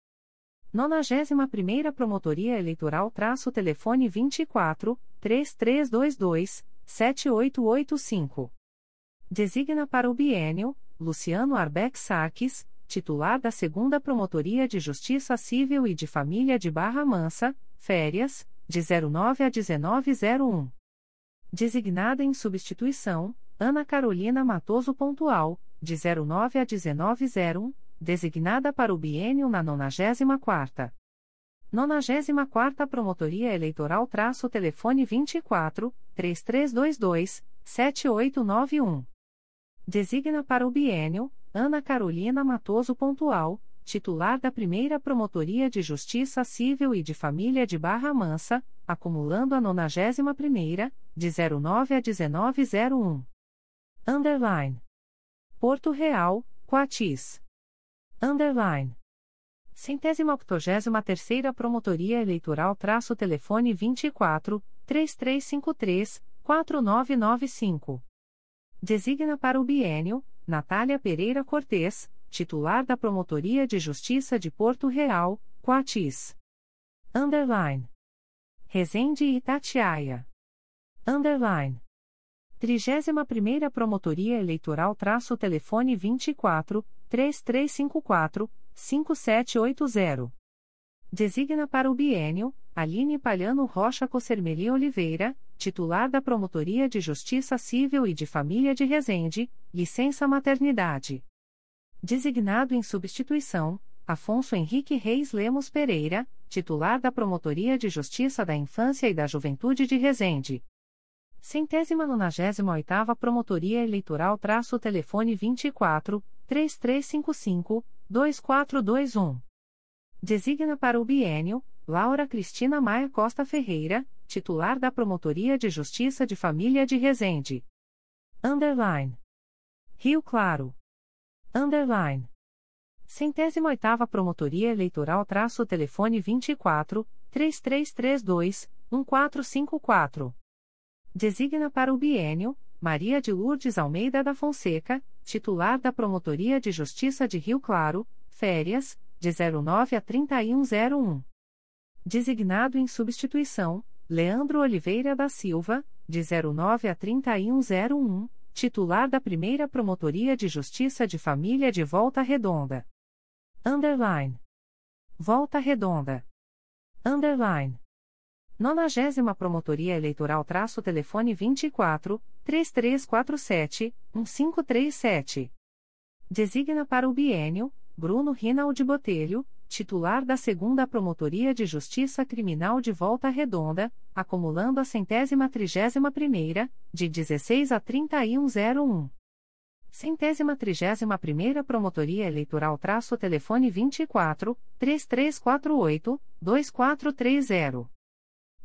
91 Promotoria Eleitoral traço telefone 24 3322 7885. Designa para o bienio Luciano Arbeck Sarques, titular da 2 Promotoria de Justiça Civil e de Família de Barra Mansa, férias, de 09 a 1901. Designada em substituição, Ana Carolina Matoso Pontual, de 09 a 1901 designada para o biênio na 94ª. 94ª Promotoria Eleitoral traço telefone 24 3322 7891. Designa para o biênio Ana Carolina Matoso Pontual, titular da Primeira Promotoria de Justiça Civil e de Família de Barra Mansa, acumulando a 91ª, de 09 a 1901. Underline. Porto Real, Coatis. Underline. Centésima octogésima terceira Promotoria Eleitoral traço telefone 24 3353 4995. Designa para o bienio Natália Pereira Cortes, titular da Promotoria de Justiça de Porto Real, Coatis. Underline. Resende Itatiaia. Underline. 31 Promotoria Eleitoral traço telefone 24 3354 5780. Designa para o bienio Aline Palhano Rocha Cossermeli Oliveira, titular da Promotoria de Justiça Civil e de Família de Resende, licença maternidade. Designado em substituição Afonso Henrique Reis Lemos Pereira, titular da Promotoria de Justiça da Infância e da Juventude de Resende. Centésima nonagésima oitava Promotoria Eleitoral traço telefone 24 3355 2421. Designa para o bienio Laura Cristina Maia Costa Ferreira, titular da Promotoria de Justiça de Família de Resende. Underline. Rio Claro. Underline. Centésima oitava Promotoria Eleitoral traço telefone 24 3332 1454. Designa para o bienio Maria de Lourdes Almeida da Fonseca, titular da Promotoria de Justiça de Rio Claro, férias, de 09 a 3101. Designado em substituição, Leandro Oliveira da Silva, de 09 a 3101, titular da Primeira Promotoria de Justiça de Família de Volta Redonda. Underline. Volta Redonda. Underline. 90 Promotoria Eleitoral traço telefone 24 3347 1537. Designa para o bienio Bruno Rinaldi Botelho, titular da Segunda Promotoria de Justiça Criminal de Volta Redonda, acumulando a centésima trigésima primeira, de 16 a 3101. Centésima trigésima primeira Promotoria Eleitoral traço telefone 24 3348 2430.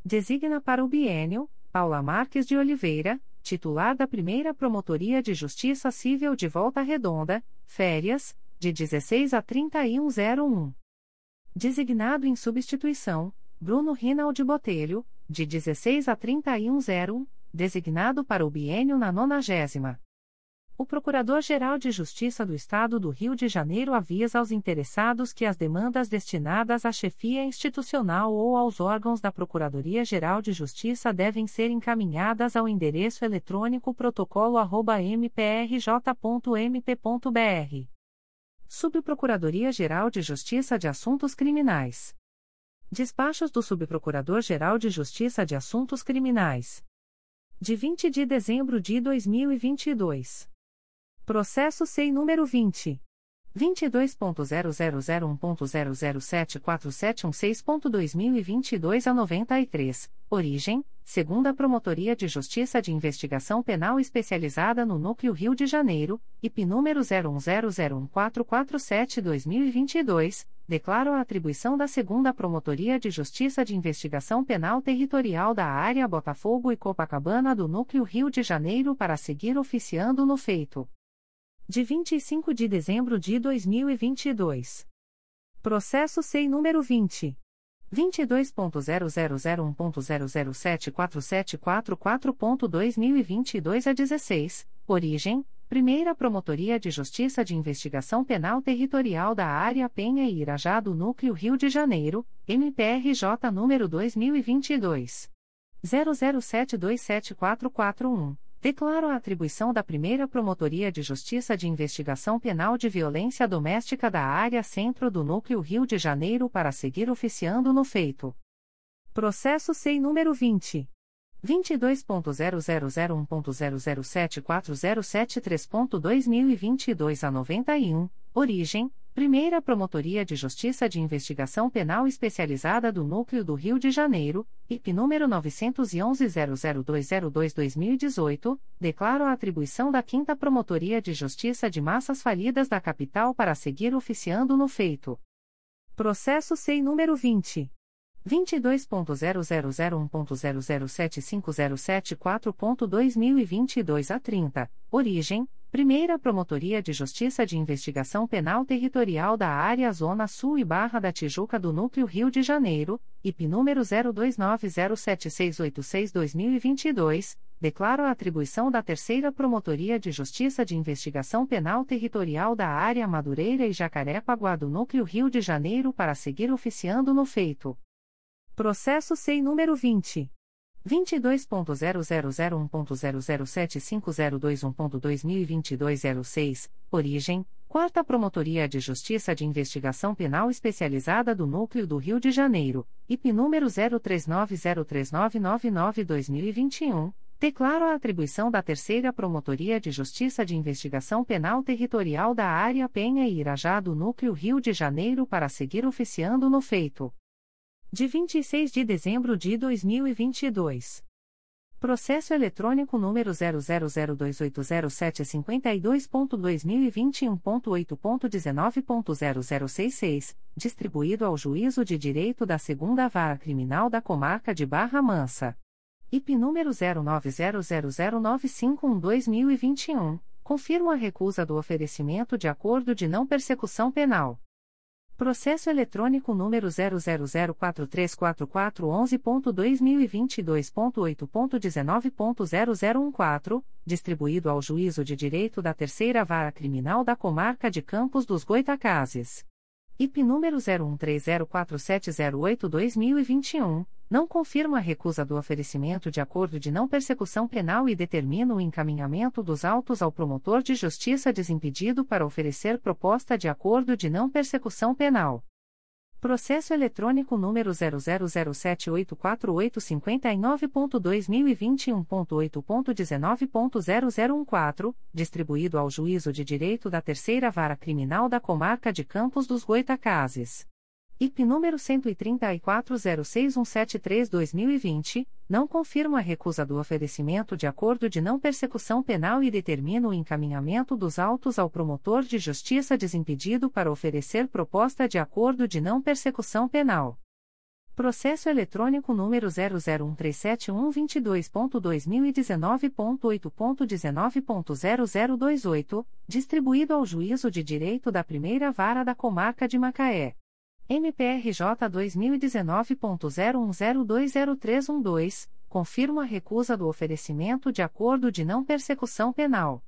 Designa para o bienio Paula Marques de Oliveira, titular da Primeira Promotoria de Justiça Civil de Volta Redonda, férias, de 16 a 3101. Designado em substituição, Bruno Rinaldi Botelho, de 16 a 3101, designado para o bienio na 90 o Procurador-Geral de Justiça do Estado do Rio de Janeiro avisa aos interessados que as demandas destinadas à chefia institucional ou aos órgãos da Procuradoria-Geral de Justiça devem ser encaminhadas ao endereço eletrônico protocolo@mprj.mp.br. Subprocuradoria-Geral de Justiça de Assuntos Criminais. Despachos do Subprocurador-Geral de Justiça de Assuntos Criminais. De 20 de dezembro de 2022. Processo SEI número 20. 22.0001.0074716.2022 a 93, origem, segunda Promotoria de Justiça de Investigação Penal Especializada no Núcleo Rio de Janeiro, IP número 01001447-2022, declaro a atribuição da Segunda Promotoria de Justiça de Investigação Penal Territorial da Área Botafogo e Copacabana do Núcleo Rio de Janeiro para seguir oficiando no feito. De 25 de dezembro de 2022. Processo SEI número 20. 22.0001.0074744.2022 a 16, origem, Primeira Promotoria de Justiça de Investigação Penal Territorial da Área Penha e Irajá do Núcleo Rio de Janeiro, MPRJ número 2022. 00727441. Declaro a atribuição da primeira Promotoria de Justiça de Investigação Penal de Violência Doméstica da Área Centro do Núcleo Rio de Janeiro para seguir oficiando no feito. Processo SEI número 20. 22.0001.0074073.2022 a 91, origem, Primeira Promotoria de Justiça de Investigação Penal Especializada do Núcleo do Rio de Janeiro, IP número 911-00202-2018, declaro a atribuição da 5 Promotoria de Justiça de Massas Falidas da Capital para seguir oficiando no feito. Processo SEI número 20. 22.0001.0075074.2022 a 30, origem, Primeira Promotoria de Justiça de Investigação Penal Territorial da Área Zona Sul e Barra da Tijuca do Núcleo Rio de Janeiro, IP número 02907686-2022, declaro a atribuição da Terceira Promotoria de Justiça de Investigação Penal Territorial da Área Madureira e Jacarepaguá do Núcleo Rio de Janeiro para seguir oficiando no feito. Processo SEI número 20. 22.0001.0075021.2022 06, origem, Quarta Promotoria de Justiça de Investigação Penal Especializada do Núcleo do Rio de Janeiro, IP número 03903999-2021, declaro a atribuição da Terceira Promotoria de Justiça de Investigação Penal Territorial da Área Penha e Irajá do Núcleo Rio de Janeiro para seguir oficiando no feito de 26 de dezembro de 2022. Processo eletrônico número 000280752.2021.8.19.0066, distribuído ao Juízo de Direito da Segunda Vara Criminal da Comarca de Barra Mansa. IP número 09009512-2021, confirmo a recusa do oferecimento de acordo de não persecução penal Processo eletrônico número 000434411.2022.8.19.0014, distribuído ao Juízo de Direito da Terceira Vara Criminal da Comarca de Campos dos Goitacazes. IP número 01304708-2021, não confirma a recusa do oferecimento de acordo de não persecução penal e determina o encaminhamento dos autos ao promotor de justiça desimpedido para oferecer proposta de acordo de não persecução penal. Processo eletrônico número 000784859.2021.8.19.0014, distribuído ao Juízo de Direito da Terceira Vara Criminal da Comarca de Campos dos Goitacazes. IP número 1340621732-2020, não confirma a recusa do oferecimento de acordo de não persecução penal e determina o encaminhamento dos autos ao promotor de justiça desimpedido para oferecer proposta de acordo de não persecução penal. Processo eletrônico número 001371222.2019.8.19.0028, distribuído ao Juízo de Direito da Primeira Vara da Comarca de Macaé. MPRJ 2019.01020312, confirma a recusa do oferecimento de acordo de não persecução penal.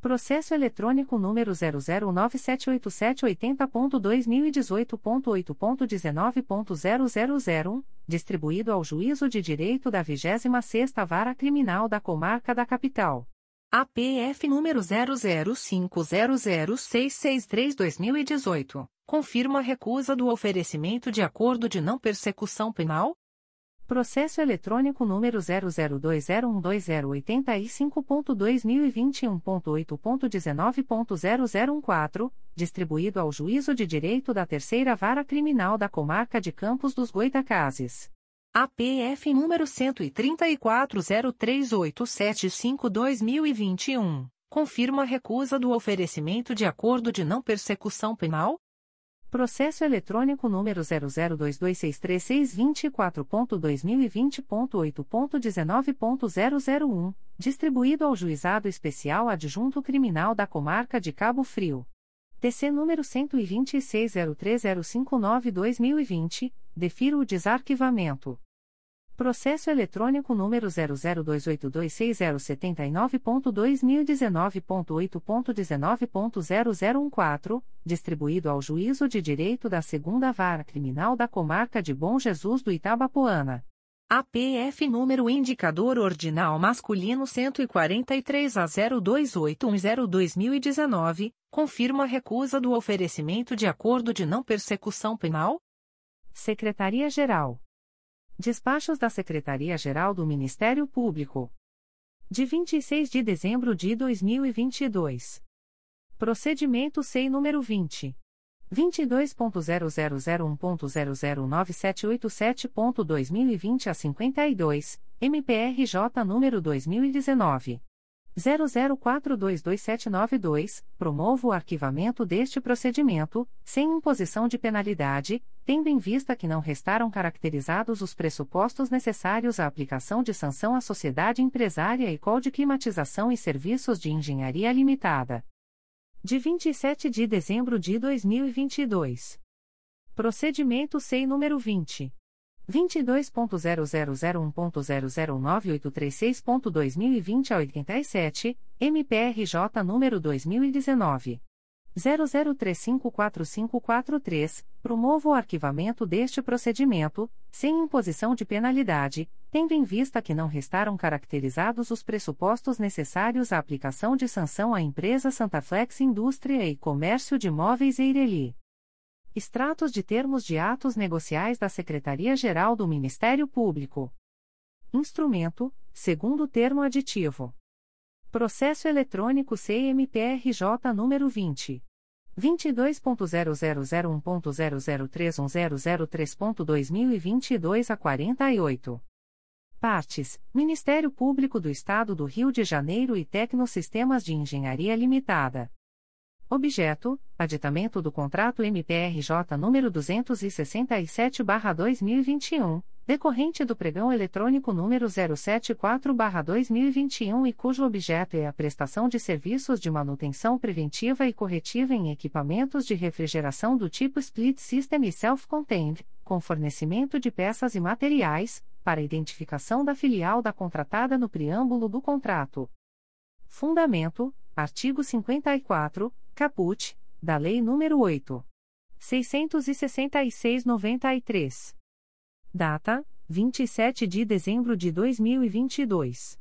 Processo eletrônico número 0097880.2018.8.19.0001, distribuído ao Juízo de Direito da 26ª Vara Criminal da Comarca da Capital. APF número 00500663-2018 confirma a recusa do oferecimento de acordo de não persecução penal? Processo eletrônico número 002012085.2021.8.19.0014, distribuído ao Juízo de Direito da Terceira Vara Criminal da Comarca de Campos dos Goitacazes. APF número 13403875-2021, confirma a recusa do oferecimento de acordo de não persecução penal? Processo eletrônico número 002263624.2020.8.19.0001, distribuído ao Juizado Especial Adjunto Criminal da Comarca de Cabo Frio. TC número 126.03059-2020, defiro o desarquivamento. Processo eletrônico número 002826079.2019.8.19.0014, distribuído ao Juízo de Direito da Segunda Vara Criminal da Comarca de Bom Jesus do Itabapoana. APF número indicador ordinal masculino 143 a 028110-2019, confirma a recusa do oferecimento de acordo de não persecução penal? Secretaria-Geral. Despachos da Secretaria-Geral do Ministério Público. De 26 de dezembro de 2022. Procedimento SEI número 20. 22.0001.0097877.2020 a 52, MPRJ número 2019. 00422792, promovo o arquivamento deste procedimento, sem imposição de penalidade, tendo em vista que não restaram caracterizados os pressupostos necessários à aplicação de sanção à sociedade empresária e col de climatização e serviços de engenharia limitada. De 27 de dezembro de 2022. Procedimento SEI número 20. 22.0001.0098336.2020 a 87, MPRJ número 2019. 00354543, promovo o arquivamento deste procedimento, sem imposição de penalidade, tendo em vista que não restaram caracterizados os pressupostos necessários à aplicação de sanção à empresa Santaflex Indústria e Comércio de Móveis Eireli. Extratos de termos de atos negociais da Secretaria-Geral do Ministério Público. Instrumento, segundo termo aditivo. Processo eletrônico CMPRJ número 20. 22.0001.0031003.2022 a 48. Partes: Ministério Público do Estado do Rio de Janeiro e Tecnosistemas de Engenharia Limitada. Objeto: aditamento do contrato MPRJ número 267/2021, decorrente do pregão eletrônico número 074/2021 e cujo objeto é a prestação de serviços de manutenção preventiva e corretiva em equipamentos de refrigeração do tipo Split System e Self-Contained, com fornecimento de peças e materiais, para identificação da filial da contratada no preâmbulo do contrato. Fundamento: artigo 54 caput, da Lei nº 8. 666-93. Data: 27 de dezembro de 2022.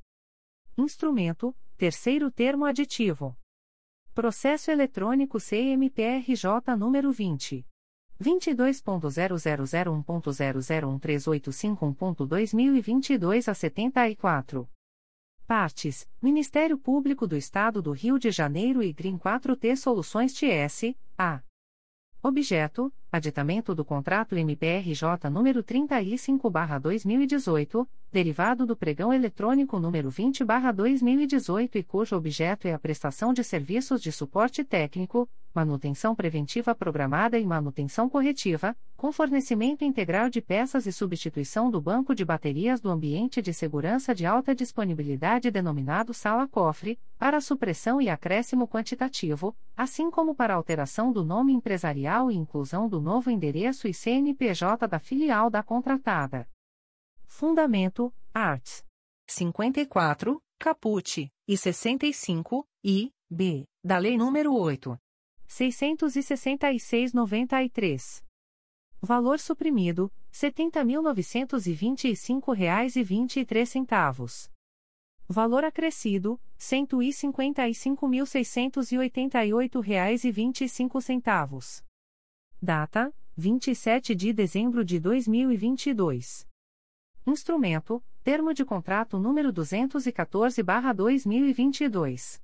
Instrumento: Terceiro termo aditivo. Processo eletrônico CMPRJ número 20. 22.0001.0013851.2022 a 74. Partes: Ministério Público do Estado do Rio de Janeiro e Green 4T Soluções TS, A. Objeto: Aditamento do contrato MPRJ número 35/2018, derivado do pregão eletrônico número 20/2018 e cujo objeto é a prestação de serviços de suporte técnico, manutenção preventiva programada e manutenção corretiva, com fornecimento integral de peças e substituição do banco de baterias do ambiente de segurança de alta disponibilidade denominado sala-cofre, para supressão e acréscimo quantitativo, assim como para alteração do nome empresarial e inclusão do novo endereço e CNPJ da filial da contratada. Fundamento: Arts. 54, Caput, e 65, I, B, da Lei nº 8. 666-93. Valor suprimido: R$ 70.925,23. Valor acrescido: R$ 155.688,25. Data: 27 de dezembro de 2022. Instrumento: Termo de contrato número 214/2022.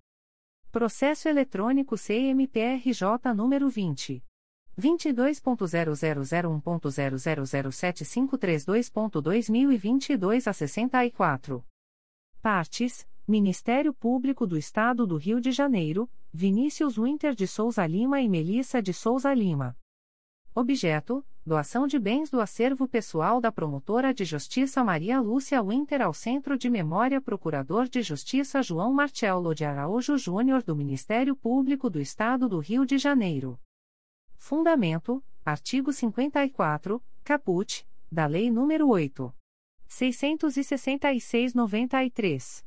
Processo eletrônico CMPRJ número 20 22.0001.0007532.2022 a 64. Partes: Ministério Público do Estado do Rio de Janeiro, Vinícius Winter de Souza Lima e Melissa de Souza Lima. Objeto: doação de bens do acervo pessoal da promotora de justiça Maria Lúcia Winter ao Centro de Memória Procurador de Justiça João Marcelo de Araújo Júnior do Ministério Público do Estado do Rio de Janeiro. Fundamento: artigo 54, caput, da Lei nº 8. 666-93.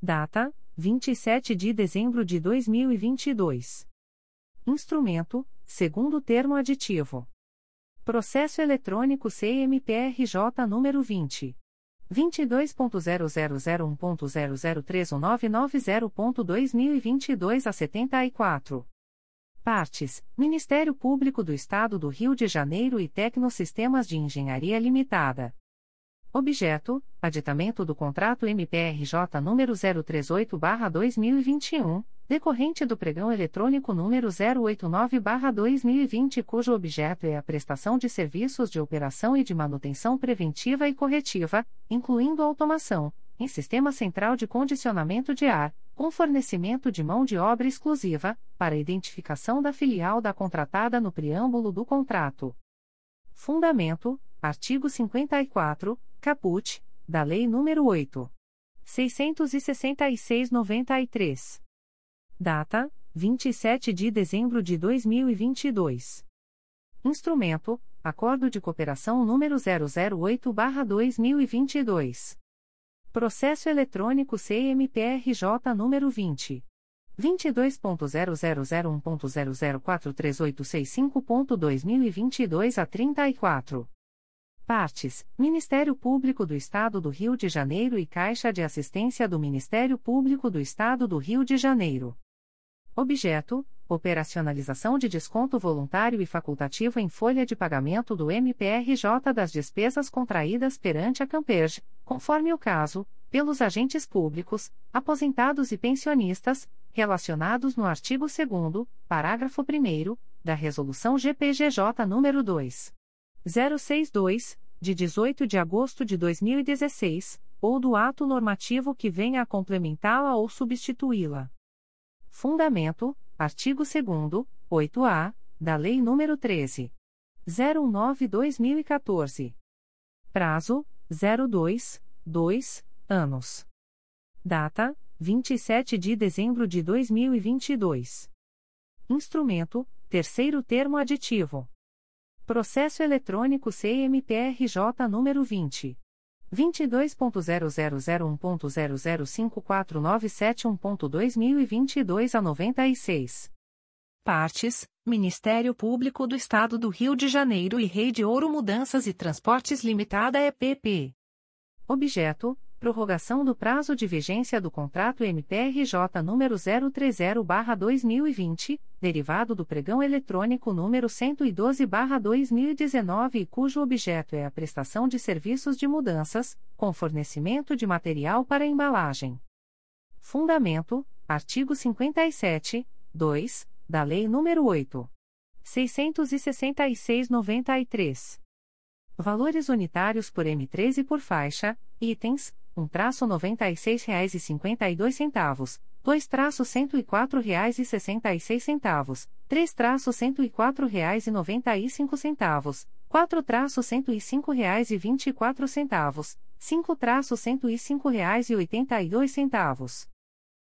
Data: 27 de dezembro de 2022. Instrumento: segundo termo aditivo. Processo eletrônico CMPRJ número 20. 22.0001.0031990.2022 a 74. Partes: Ministério Público do Estado do Rio de Janeiro e Tecnosistemas de Engenharia Limitada. Objeto: Aditamento do contrato MPRJ número 038/2021 decorrente do pregão eletrônico número 089-2020, cujo objeto é a prestação de serviços de operação e de manutenção preventiva e corretiva, incluindo automação, em sistema central de condicionamento de ar, com fornecimento de mão de obra exclusiva, para identificação da filial da contratada no preâmbulo do contrato. Fundamento: artigo 54, caput, da Lei nº 8. 666-93. Data: 27 de dezembro de 2022. Instrumento: Acordo de Cooperação número 008/2022. Processo eletrônico CMPRJ número 20 22.0001.0043865.2022 a 34. Partes: Ministério Público do Estado do Rio de Janeiro e Caixa de Assistência do Ministério Público do Estado do Rio de Janeiro. Objeto: operacionalização de desconto voluntário e facultativo em folha de pagamento do MPRJ das despesas contraídas perante a Camperj, conforme o caso, pelos agentes públicos, aposentados e pensionistas, relacionados no artigo 2 parágrafo 1 da Resolução GPGJ nº 2. 062, de 18 de agosto de 2016, ou do ato normativo que venha a complementá-la ou substituí-la. Fundamento: artigo 2 8-A, da Lei nº 13. 019/2014. Prazo: 02, 2 anos. Data: 27 de dezembro de 2022. Instrumento: terceiro termo aditivo. Processo eletrônico CMPRJ número 20 22.0001.0054971.2022 a 96. Partes: Ministério Público do Estado do Rio de Janeiro e Rede Ouro Mudanças e Transportes Limitada EPP. Objeto: prorrogação do prazo de vigência do contrato MPRJ número 030/2020, derivado do pregão eletrônico número 112/2019 e cujo objeto é a prestação de serviços de mudanças, com fornecimento de material para embalagem. Fundamento: artigo 57, 2, da Lei nº 8. 666/93. Valores unitários por M13 por faixa, itens um traço noventa e seis reais e cinquenta e dois centavos, dois traço cento e quatro reais e sessenta e seis centavos, três traço cento e quatro reais e noventa e cinco centavos, quatro traço cento e cinco reais e vinte e quatro centavos, cinco traço cento e cinco reais e oitenta e dois centavos.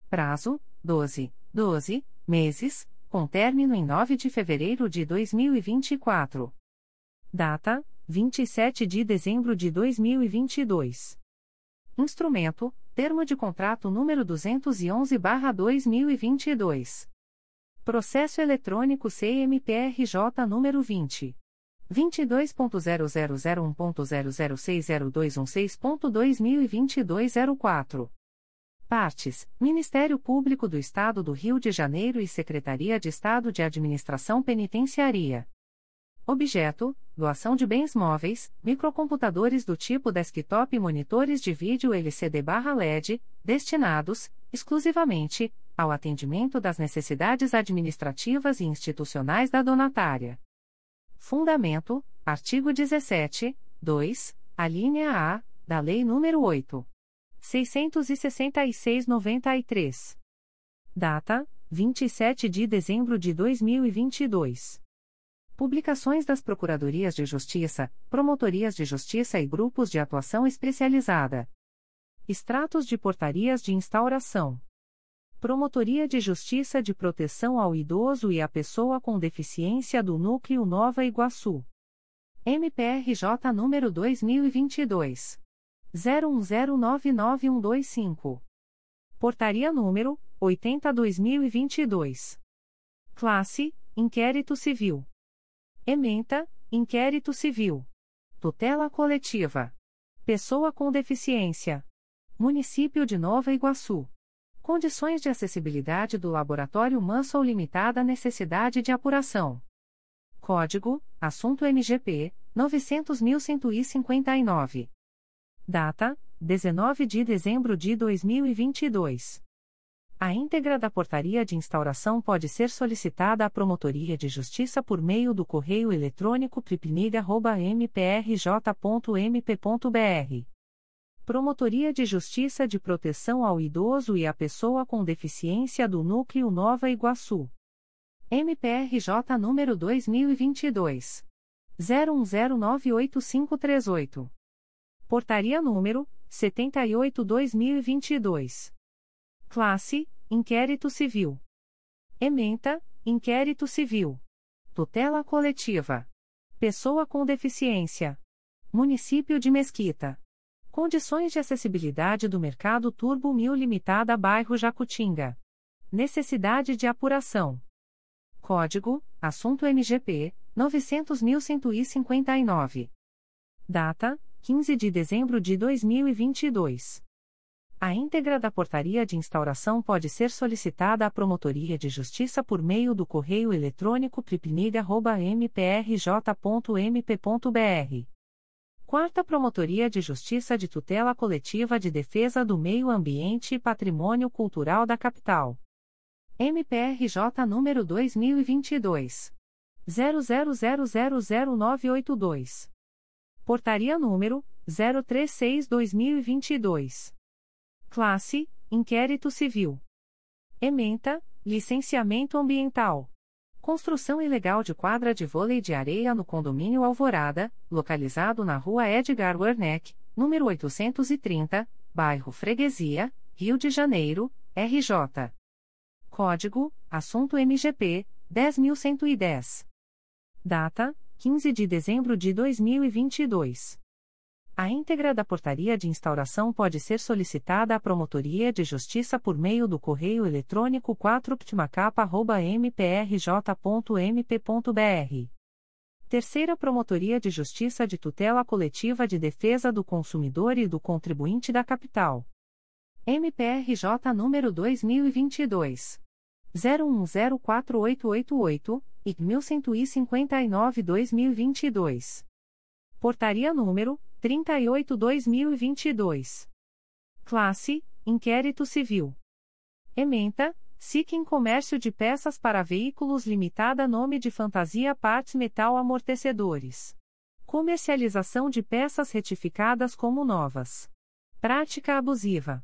Prazo: doze, doze meses, com término em nove de fevereiro de dois mil e vinte e quatro. Data: vinte e sete de dezembro de dois mil e vinte e dois. Instrumento: Termo de contrato número 211/2022. Processo eletrônico CMPRJ número 20 22.0001.0060216.2022 04. Partes: Ministério Público do Estado do Rio de Janeiro e Secretaria de Estado de Administração Penitenciária. Objeto: doação de bens móveis, microcomputadores do tipo desktop e monitores de vídeo LCD/LED, destinados, exclusivamente, ao atendimento das necessidades administrativas e institucionais da donatária. Fundamento: artigo 17, 2, a linha A, da Lei nº 8. 666-93. Data: 27 de dezembro de 2022. Publicações das Procuradorias de Justiça, Promotorias de Justiça e Grupos de Atuação Especializada. Extratos de portarias de instauração. Promotoria de Justiça de Proteção ao Idoso e à Pessoa com Deficiência do Núcleo Nova Iguaçu. MPRJ número 2022 01099125. Portaria número 80/2022. Classe: Inquérito Civil. Ementa: Inquérito Civil. Tutela coletiva. Pessoa com deficiência. Município de Nova Iguaçu. Condições de acessibilidade do Laboratório Mansell Limitada Necessidade de apuração. Código: Assunto MGP 900.159. Data: 19 de dezembro de 2022. A íntegra da portaria de instauração pode ser solicitada à Promotoria de Justiça por meio do correio eletrônico pripnig.mprj.mp.br. Promotoria de Justiça de Proteção ao Idoso e à Pessoa com Deficiência do Núcleo Nova Iguaçu. MPRJ número 2022. 01098538. Portaria número 78/2022. Classe: Inquérito Civil. Ementa: Inquérito Civil. Tutela coletiva. Pessoa com deficiência. Município de Mesquita. Condições de acessibilidade do Mercado Turbo Mil Limitada Bairro Jacutinga. Necessidade de apuração. Código: Assunto MGP 900.159. Data: 15 de dezembro de 2022. A íntegra da portaria de instauração pode ser solicitada à Promotoria de Justiça por meio do correio eletrônico pripnig.mprj.mp.br. Quarta Promotoria de Justiça de Tutela Coletiva de Defesa do Meio Ambiente e Patrimônio Cultural da Capital. MPRJ número 2022. 00000982. Portaria número 036/2022. Classe: Inquérito Civil. Ementa: Licenciamento Ambiental. Construção ilegal de quadra de vôlei de areia no condomínio Alvorada, localizado na Rua Edgar Werneck, número 830, bairro Freguesia, Rio de Janeiro, RJ. Código: Assunto MGP 10110. Data: 15 de dezembro de 2022. A íntegra da portaria de instauração pode ser solicitada à Promotoria de Justiça por meio do correio eletrônico 4ptmacapa.mprj.mp.br. Terceira Promotoria de Justiça de Tutela Coletiva de Defesa do Consumidor e do Contribuinte da Capital. MPRJ número 2022. 01104888 e 1159-2022. Portaria número 38-2022. Classe: Inquérito Civil. Ementa: em Comércio de Peças para Veículos Limitada Nome de Fantasia Partes Metal Amortecedores. Comercialização de peças retificadas como novas. Prática abusiva.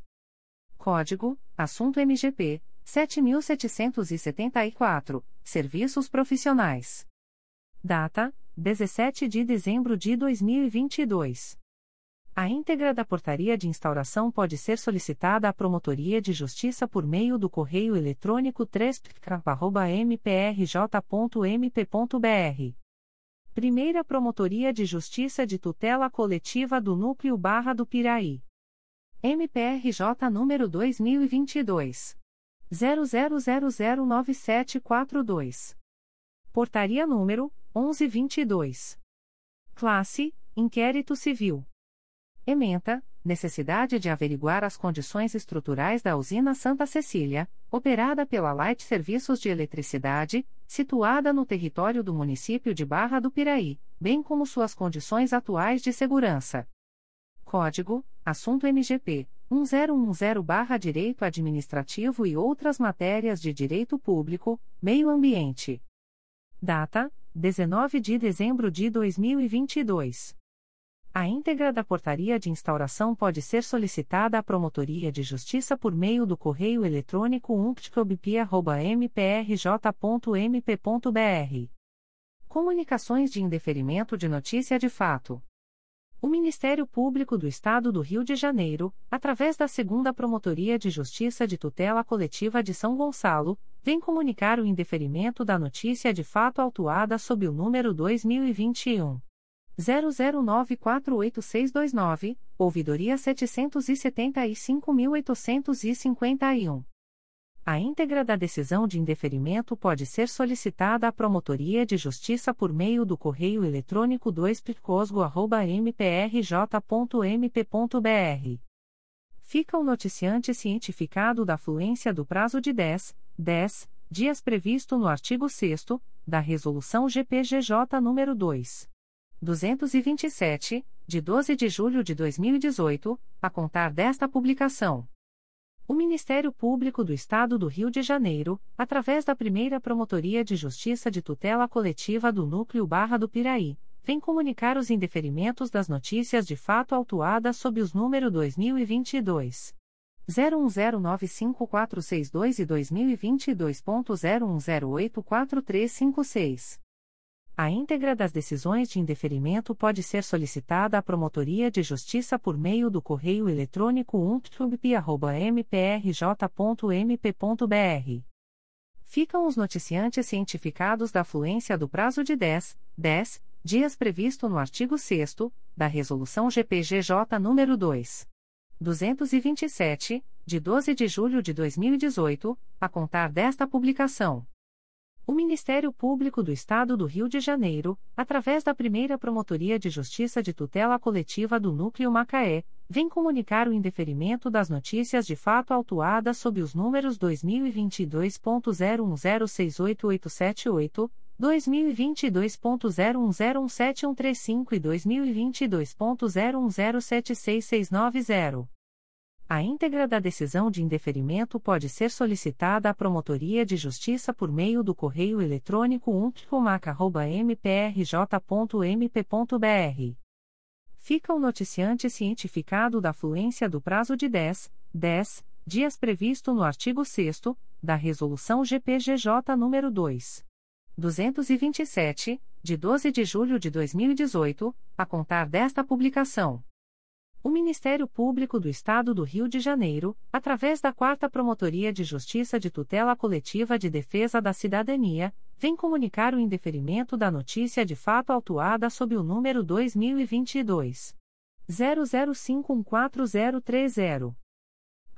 Código: Assunto MGP 7774, Serviços Profissionais. Data: 17 de dezembro de 2022. A íntegra da portaria de instauração pode ser solicitada à Promotoria de Justiça por meio do correio eletrônico 3 Primeira Promotoria de Justiça de Tutela Coletiva do Núcleo Barra do Piraí. MPRJ número 2022 00009742. Portaria número 1122. Classe: Inquérito Civil. Ementa: necessidade de averiguar as condições estruturais da usina Santa Cecília, operada pela Light Serviços de Eletricidade, situada no território do município de Barra do Piraí, bem como suas condições atuais de segurança. Código: Assunto MGP 1010-Direito Administrativo e outras matérias de Direito Público, Meio Ambiente. Data: 19 de dezembro de 2022. A íntegra da portaria de instauração pode ser solicitada à Promotoria de Justiça por meio do correio eletrônico umptcobp.mprj.mp.br Comunicações de indeferimento de notícia de fato. O Ministério Público do Estado do Rio de Janeiro, através da Segunda Promotoria de Justiça de Tutela Coletiva de São Gonçalo, vem comunicar o indeferimento da notícia de fato autuada sob o número 2021 00948629, ouvidoria 775.851. A íntegra da decisão de indeferimento pode ser solicitada à Promotoria de Justiça por meio do correio eletrônico 2picosgo.mprj.mp.br. Fica o noticiante cientificado da fluência do prazo de 10, 10 dias previsto no artigo 6 da Resolução GPGJ nº 2. 227, de 12 de julho de 2018, a contar desta publicação. O Ministério Público do Estado do Rio de Janeiro, através da primeira Promotoria de Justiça de Tutela Coletiva do Núcleo Barra do Piraí, vem comunicar os indeferimentos das notícias de fato autuadas sob os números 2022. 01095462 e 2022.01084356. A íntegra das decisões de indeferimento pode ser solicitada à Promotoria de Justiça por meio do correio eletrônico umptub.mprj.mp.br. Ficam os noticiantes cientificados da fluência do prazo de 10, 10 dias previsto no artigo 6 da Resolução GPGJ nº 2. 227, de 12 de julho de 2018, a contar desta publicação. O Ministério Público do Estado do Rio de Janeiro, através da primeira Promotoria de Justiça de Tutela Coletiva do Núcleo Macaé, vem comunicar o indeferimento das notícias de fato autuadas sob os números 2022.01068878, 2022.01017135 e 2022.01076690. A íntegra da decisão de indeferimento pode ser solicitada à Promotoria de Justiça por meio do correio eletrônico umpcomac.mprj.mp.br. Fica o noticiante cientificado da fluência do prazo de 10, 10 dias previsto no artigo 6 da Resolução GPGJ nº 2. 227, de 12 de julho de 2018, a contar desta publicação. O Ministério Público do Estado do Rio de Janeiro, através da Quarta Promotoria de Justiça de Tutela Coletiva de Defesa da Cidadania, vem comunicar o indeferimento da notícia de fato autuada sob o número 2022 00514030.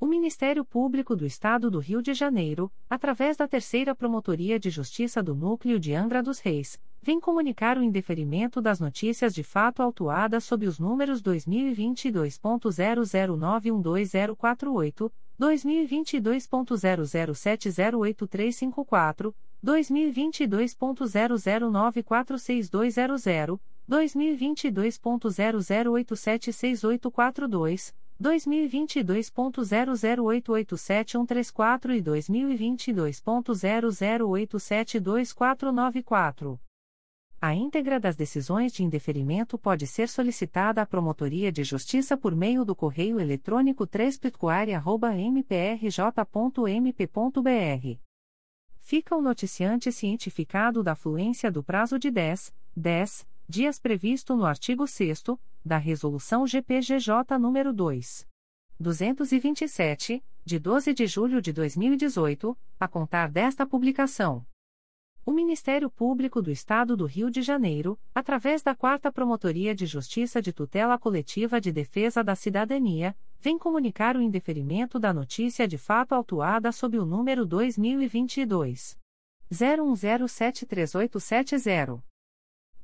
O Ministério Público do Estado do Rio de Janeiro, através da Terceira Promotoria de Justiça do Núcleo de Angra dos Reis, vem comunicar o indeferimento das notícias de fato autuadas sob os números 2022.00912048, 2022.00708354, 2022.00946200, 2022.00876842, 2022.00887134 e 2022.00872494. A íntegra das decisões de indeferimento pode ser solicitada à Promotoria de Justiça por meio do correio eletrônico 3 mprj.mp.br. Fica o noticiante cientificado da fluência do prazo de 10, 10 dias previsto no artigo 6 da Resolução GPGJ nº 2. 227, de 12 de julho de 2018, a contar desta publicação. O Ministério Público do Estado do Rio de Janeiro, através da 4 Promotoria de Justiça de Tutela Coletiva de Defesa da Cidadania, vem comunicar o indeferimento da notícia de fato autuada sob o número 2022 01073870.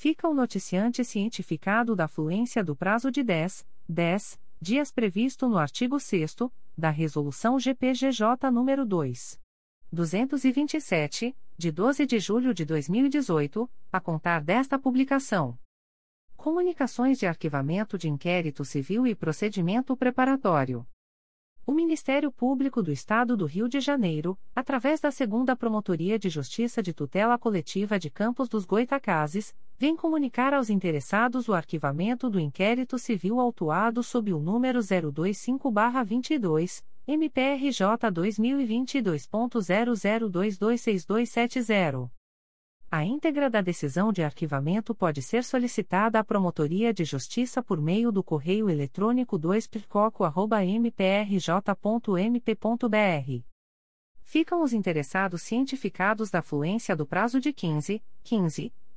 Fica o noticiante cientificado da fluência do prazo de 10, 10 dias previsto no artigo 6 da Resolução GPGJ nº 2. 227, de 12 de julho de 2018, a contar desta publicação. Comunicações de arquivamento de inquérito civil e procedimento preparatório. O Ministério Público do Estado do Rio de Janeiro, através da Segunda Promotoria de Justiça de Tutela Coletiva de Campos dos Goitacazes, vem comunicar aos interessados o arquivamento do inquérito civil autuado sob o número 025-22, MPRJ 2022.00226270. A íntegra da decisão de arquivamento pode ser solicitada à Promotoria de Justiça por meio do correio eletrônico 2pircoco.mprj.mp.br. Ficam os interessados cientificados da fluência do prazo de 15, 15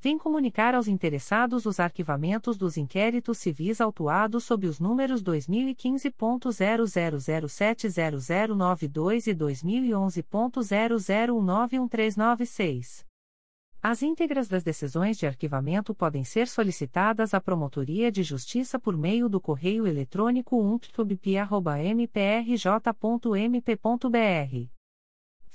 vem comunicar aos interessados os arquivamentos dos inquéritos civis autuados sob os números 2015.00070092 e 2011.00191396. As íntegras das decisões de arquivamento podem ser solicitadas à Promotoria de Justiça por meio do correio eletrônico umptub.mprj.mp.br.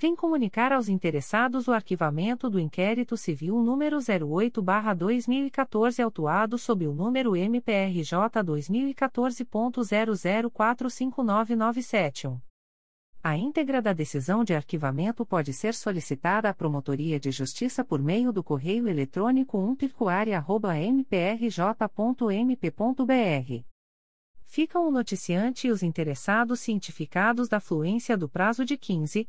vem comunicar aos interessados o arquivamento do inquérito civil número 08-2014, autuado sob o número MPRJ 2014.00459971. A íntegra da decisão de arquivamento pode ser solicitada à Promotoria de Justiça por meio do correio eletrônico umpircoaria.mprj.mp.br. Ficam o noticiante e os interessados cientificados da fluência do prazo de 15,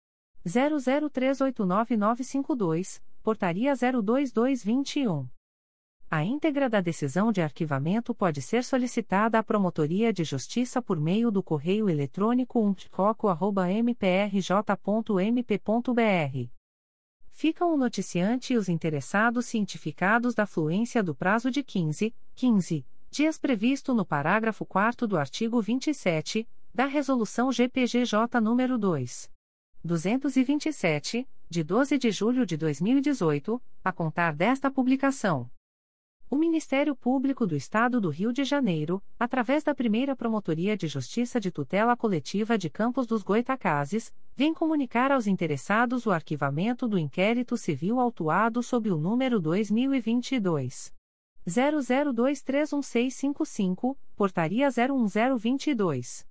00389952, Portaria 02221. A íntegra da decisão de arquivamento pode ser solicitada à Promotoria de Justiça por meio do correio eletrônico umpticoco.mprj.mp.br. Ficam o noticiante e os interessados cientificados da fluência do prazo de 15, 15 dias previsto no parágrafo 4 do artigo 27 da Resolução GPGJ nº 2. 227, de 12 de julho de 2018, a contar desta publicação. O Ministério Público do Estado do Rio de Janeiro, através da primeira Promotoria de Justiça de Tutela Coletiva de Campos dos Goitacazes, vem comunicar aos interessados o arquivamento do inquérito civil autuado sob o número 2022. 00231655, Portaria 01022.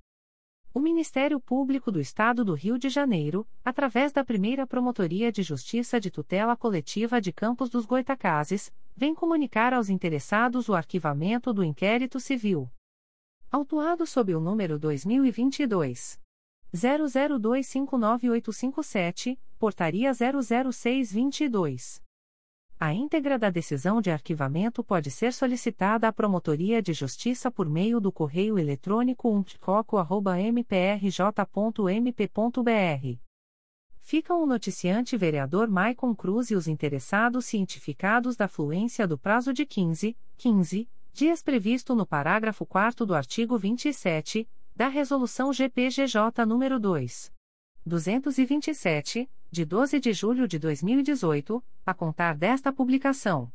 O Ministério Público do Estado do Rio de Janeiro, através da primeira Promotoria de Justiça de Tutela Coletiva de Campos dos Goitacazes, vem comunicar aos interessados o arquivamento do inquérito civil. Autuado sob o número 2022. 00259857, Portaria 00622. A íntegra da decisão de arquivamento pode ser solicitada à Promotoria de Justiça por meio do correio eletrônico umpticoco.mprj.mp.br ficam o noticiante vereador Maicon Cruz e os interessados cientificados da fluência do prazo de 15, 15 dias previsto no parágrafo 4 do artigo 27 da Resolução GPGJ nº 2. 227, de 12 de julho de 2018, a contar desta publicação.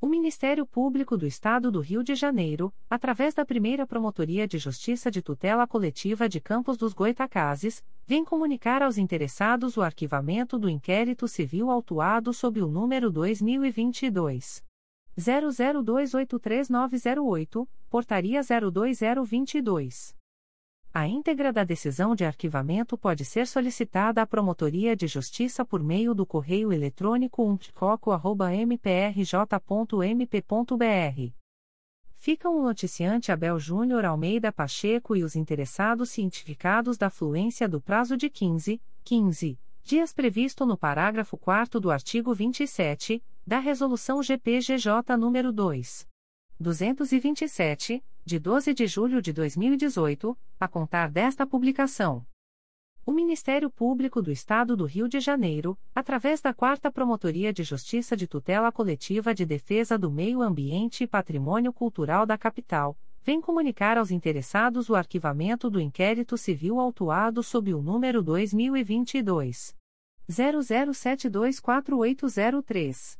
O Ministério Público do Estado do Rio de Janeiro, através da primeira Promotoria de Justiça de Tutela Coletiva de Campos dos Goitacazes, vem comunicar aos interessados o arquivamento do inquérito civil autuado sob o número 2022. 00283908, Portaria 02022. A íntegra da decisão de arquivamento pode ser solicitada à Promotoria de Justiça por meio do correio eletrônico umpticoco.mprj.mp.br. Ficam o noticiante Abel Júnior Almeida Pacheco e os interessados cientificados da fluência do prazo de 15, 15 dias previsto no parágrafo 4 do artigo 27 da Resolução GPGJ nº 2. 227, de 12 de julho de 2018, a contar desta publicação. O Ministério Público do Estado do Rio de Janeiro, através da 4 Promotoria de Justiça de Tutela Coletiva de Defesa do Meio Ambiente e Patrimônio Cultural da Capital, vem comunicar aos interessados o arquivamento do inquérito civil autuado sob o número 2022 00724803.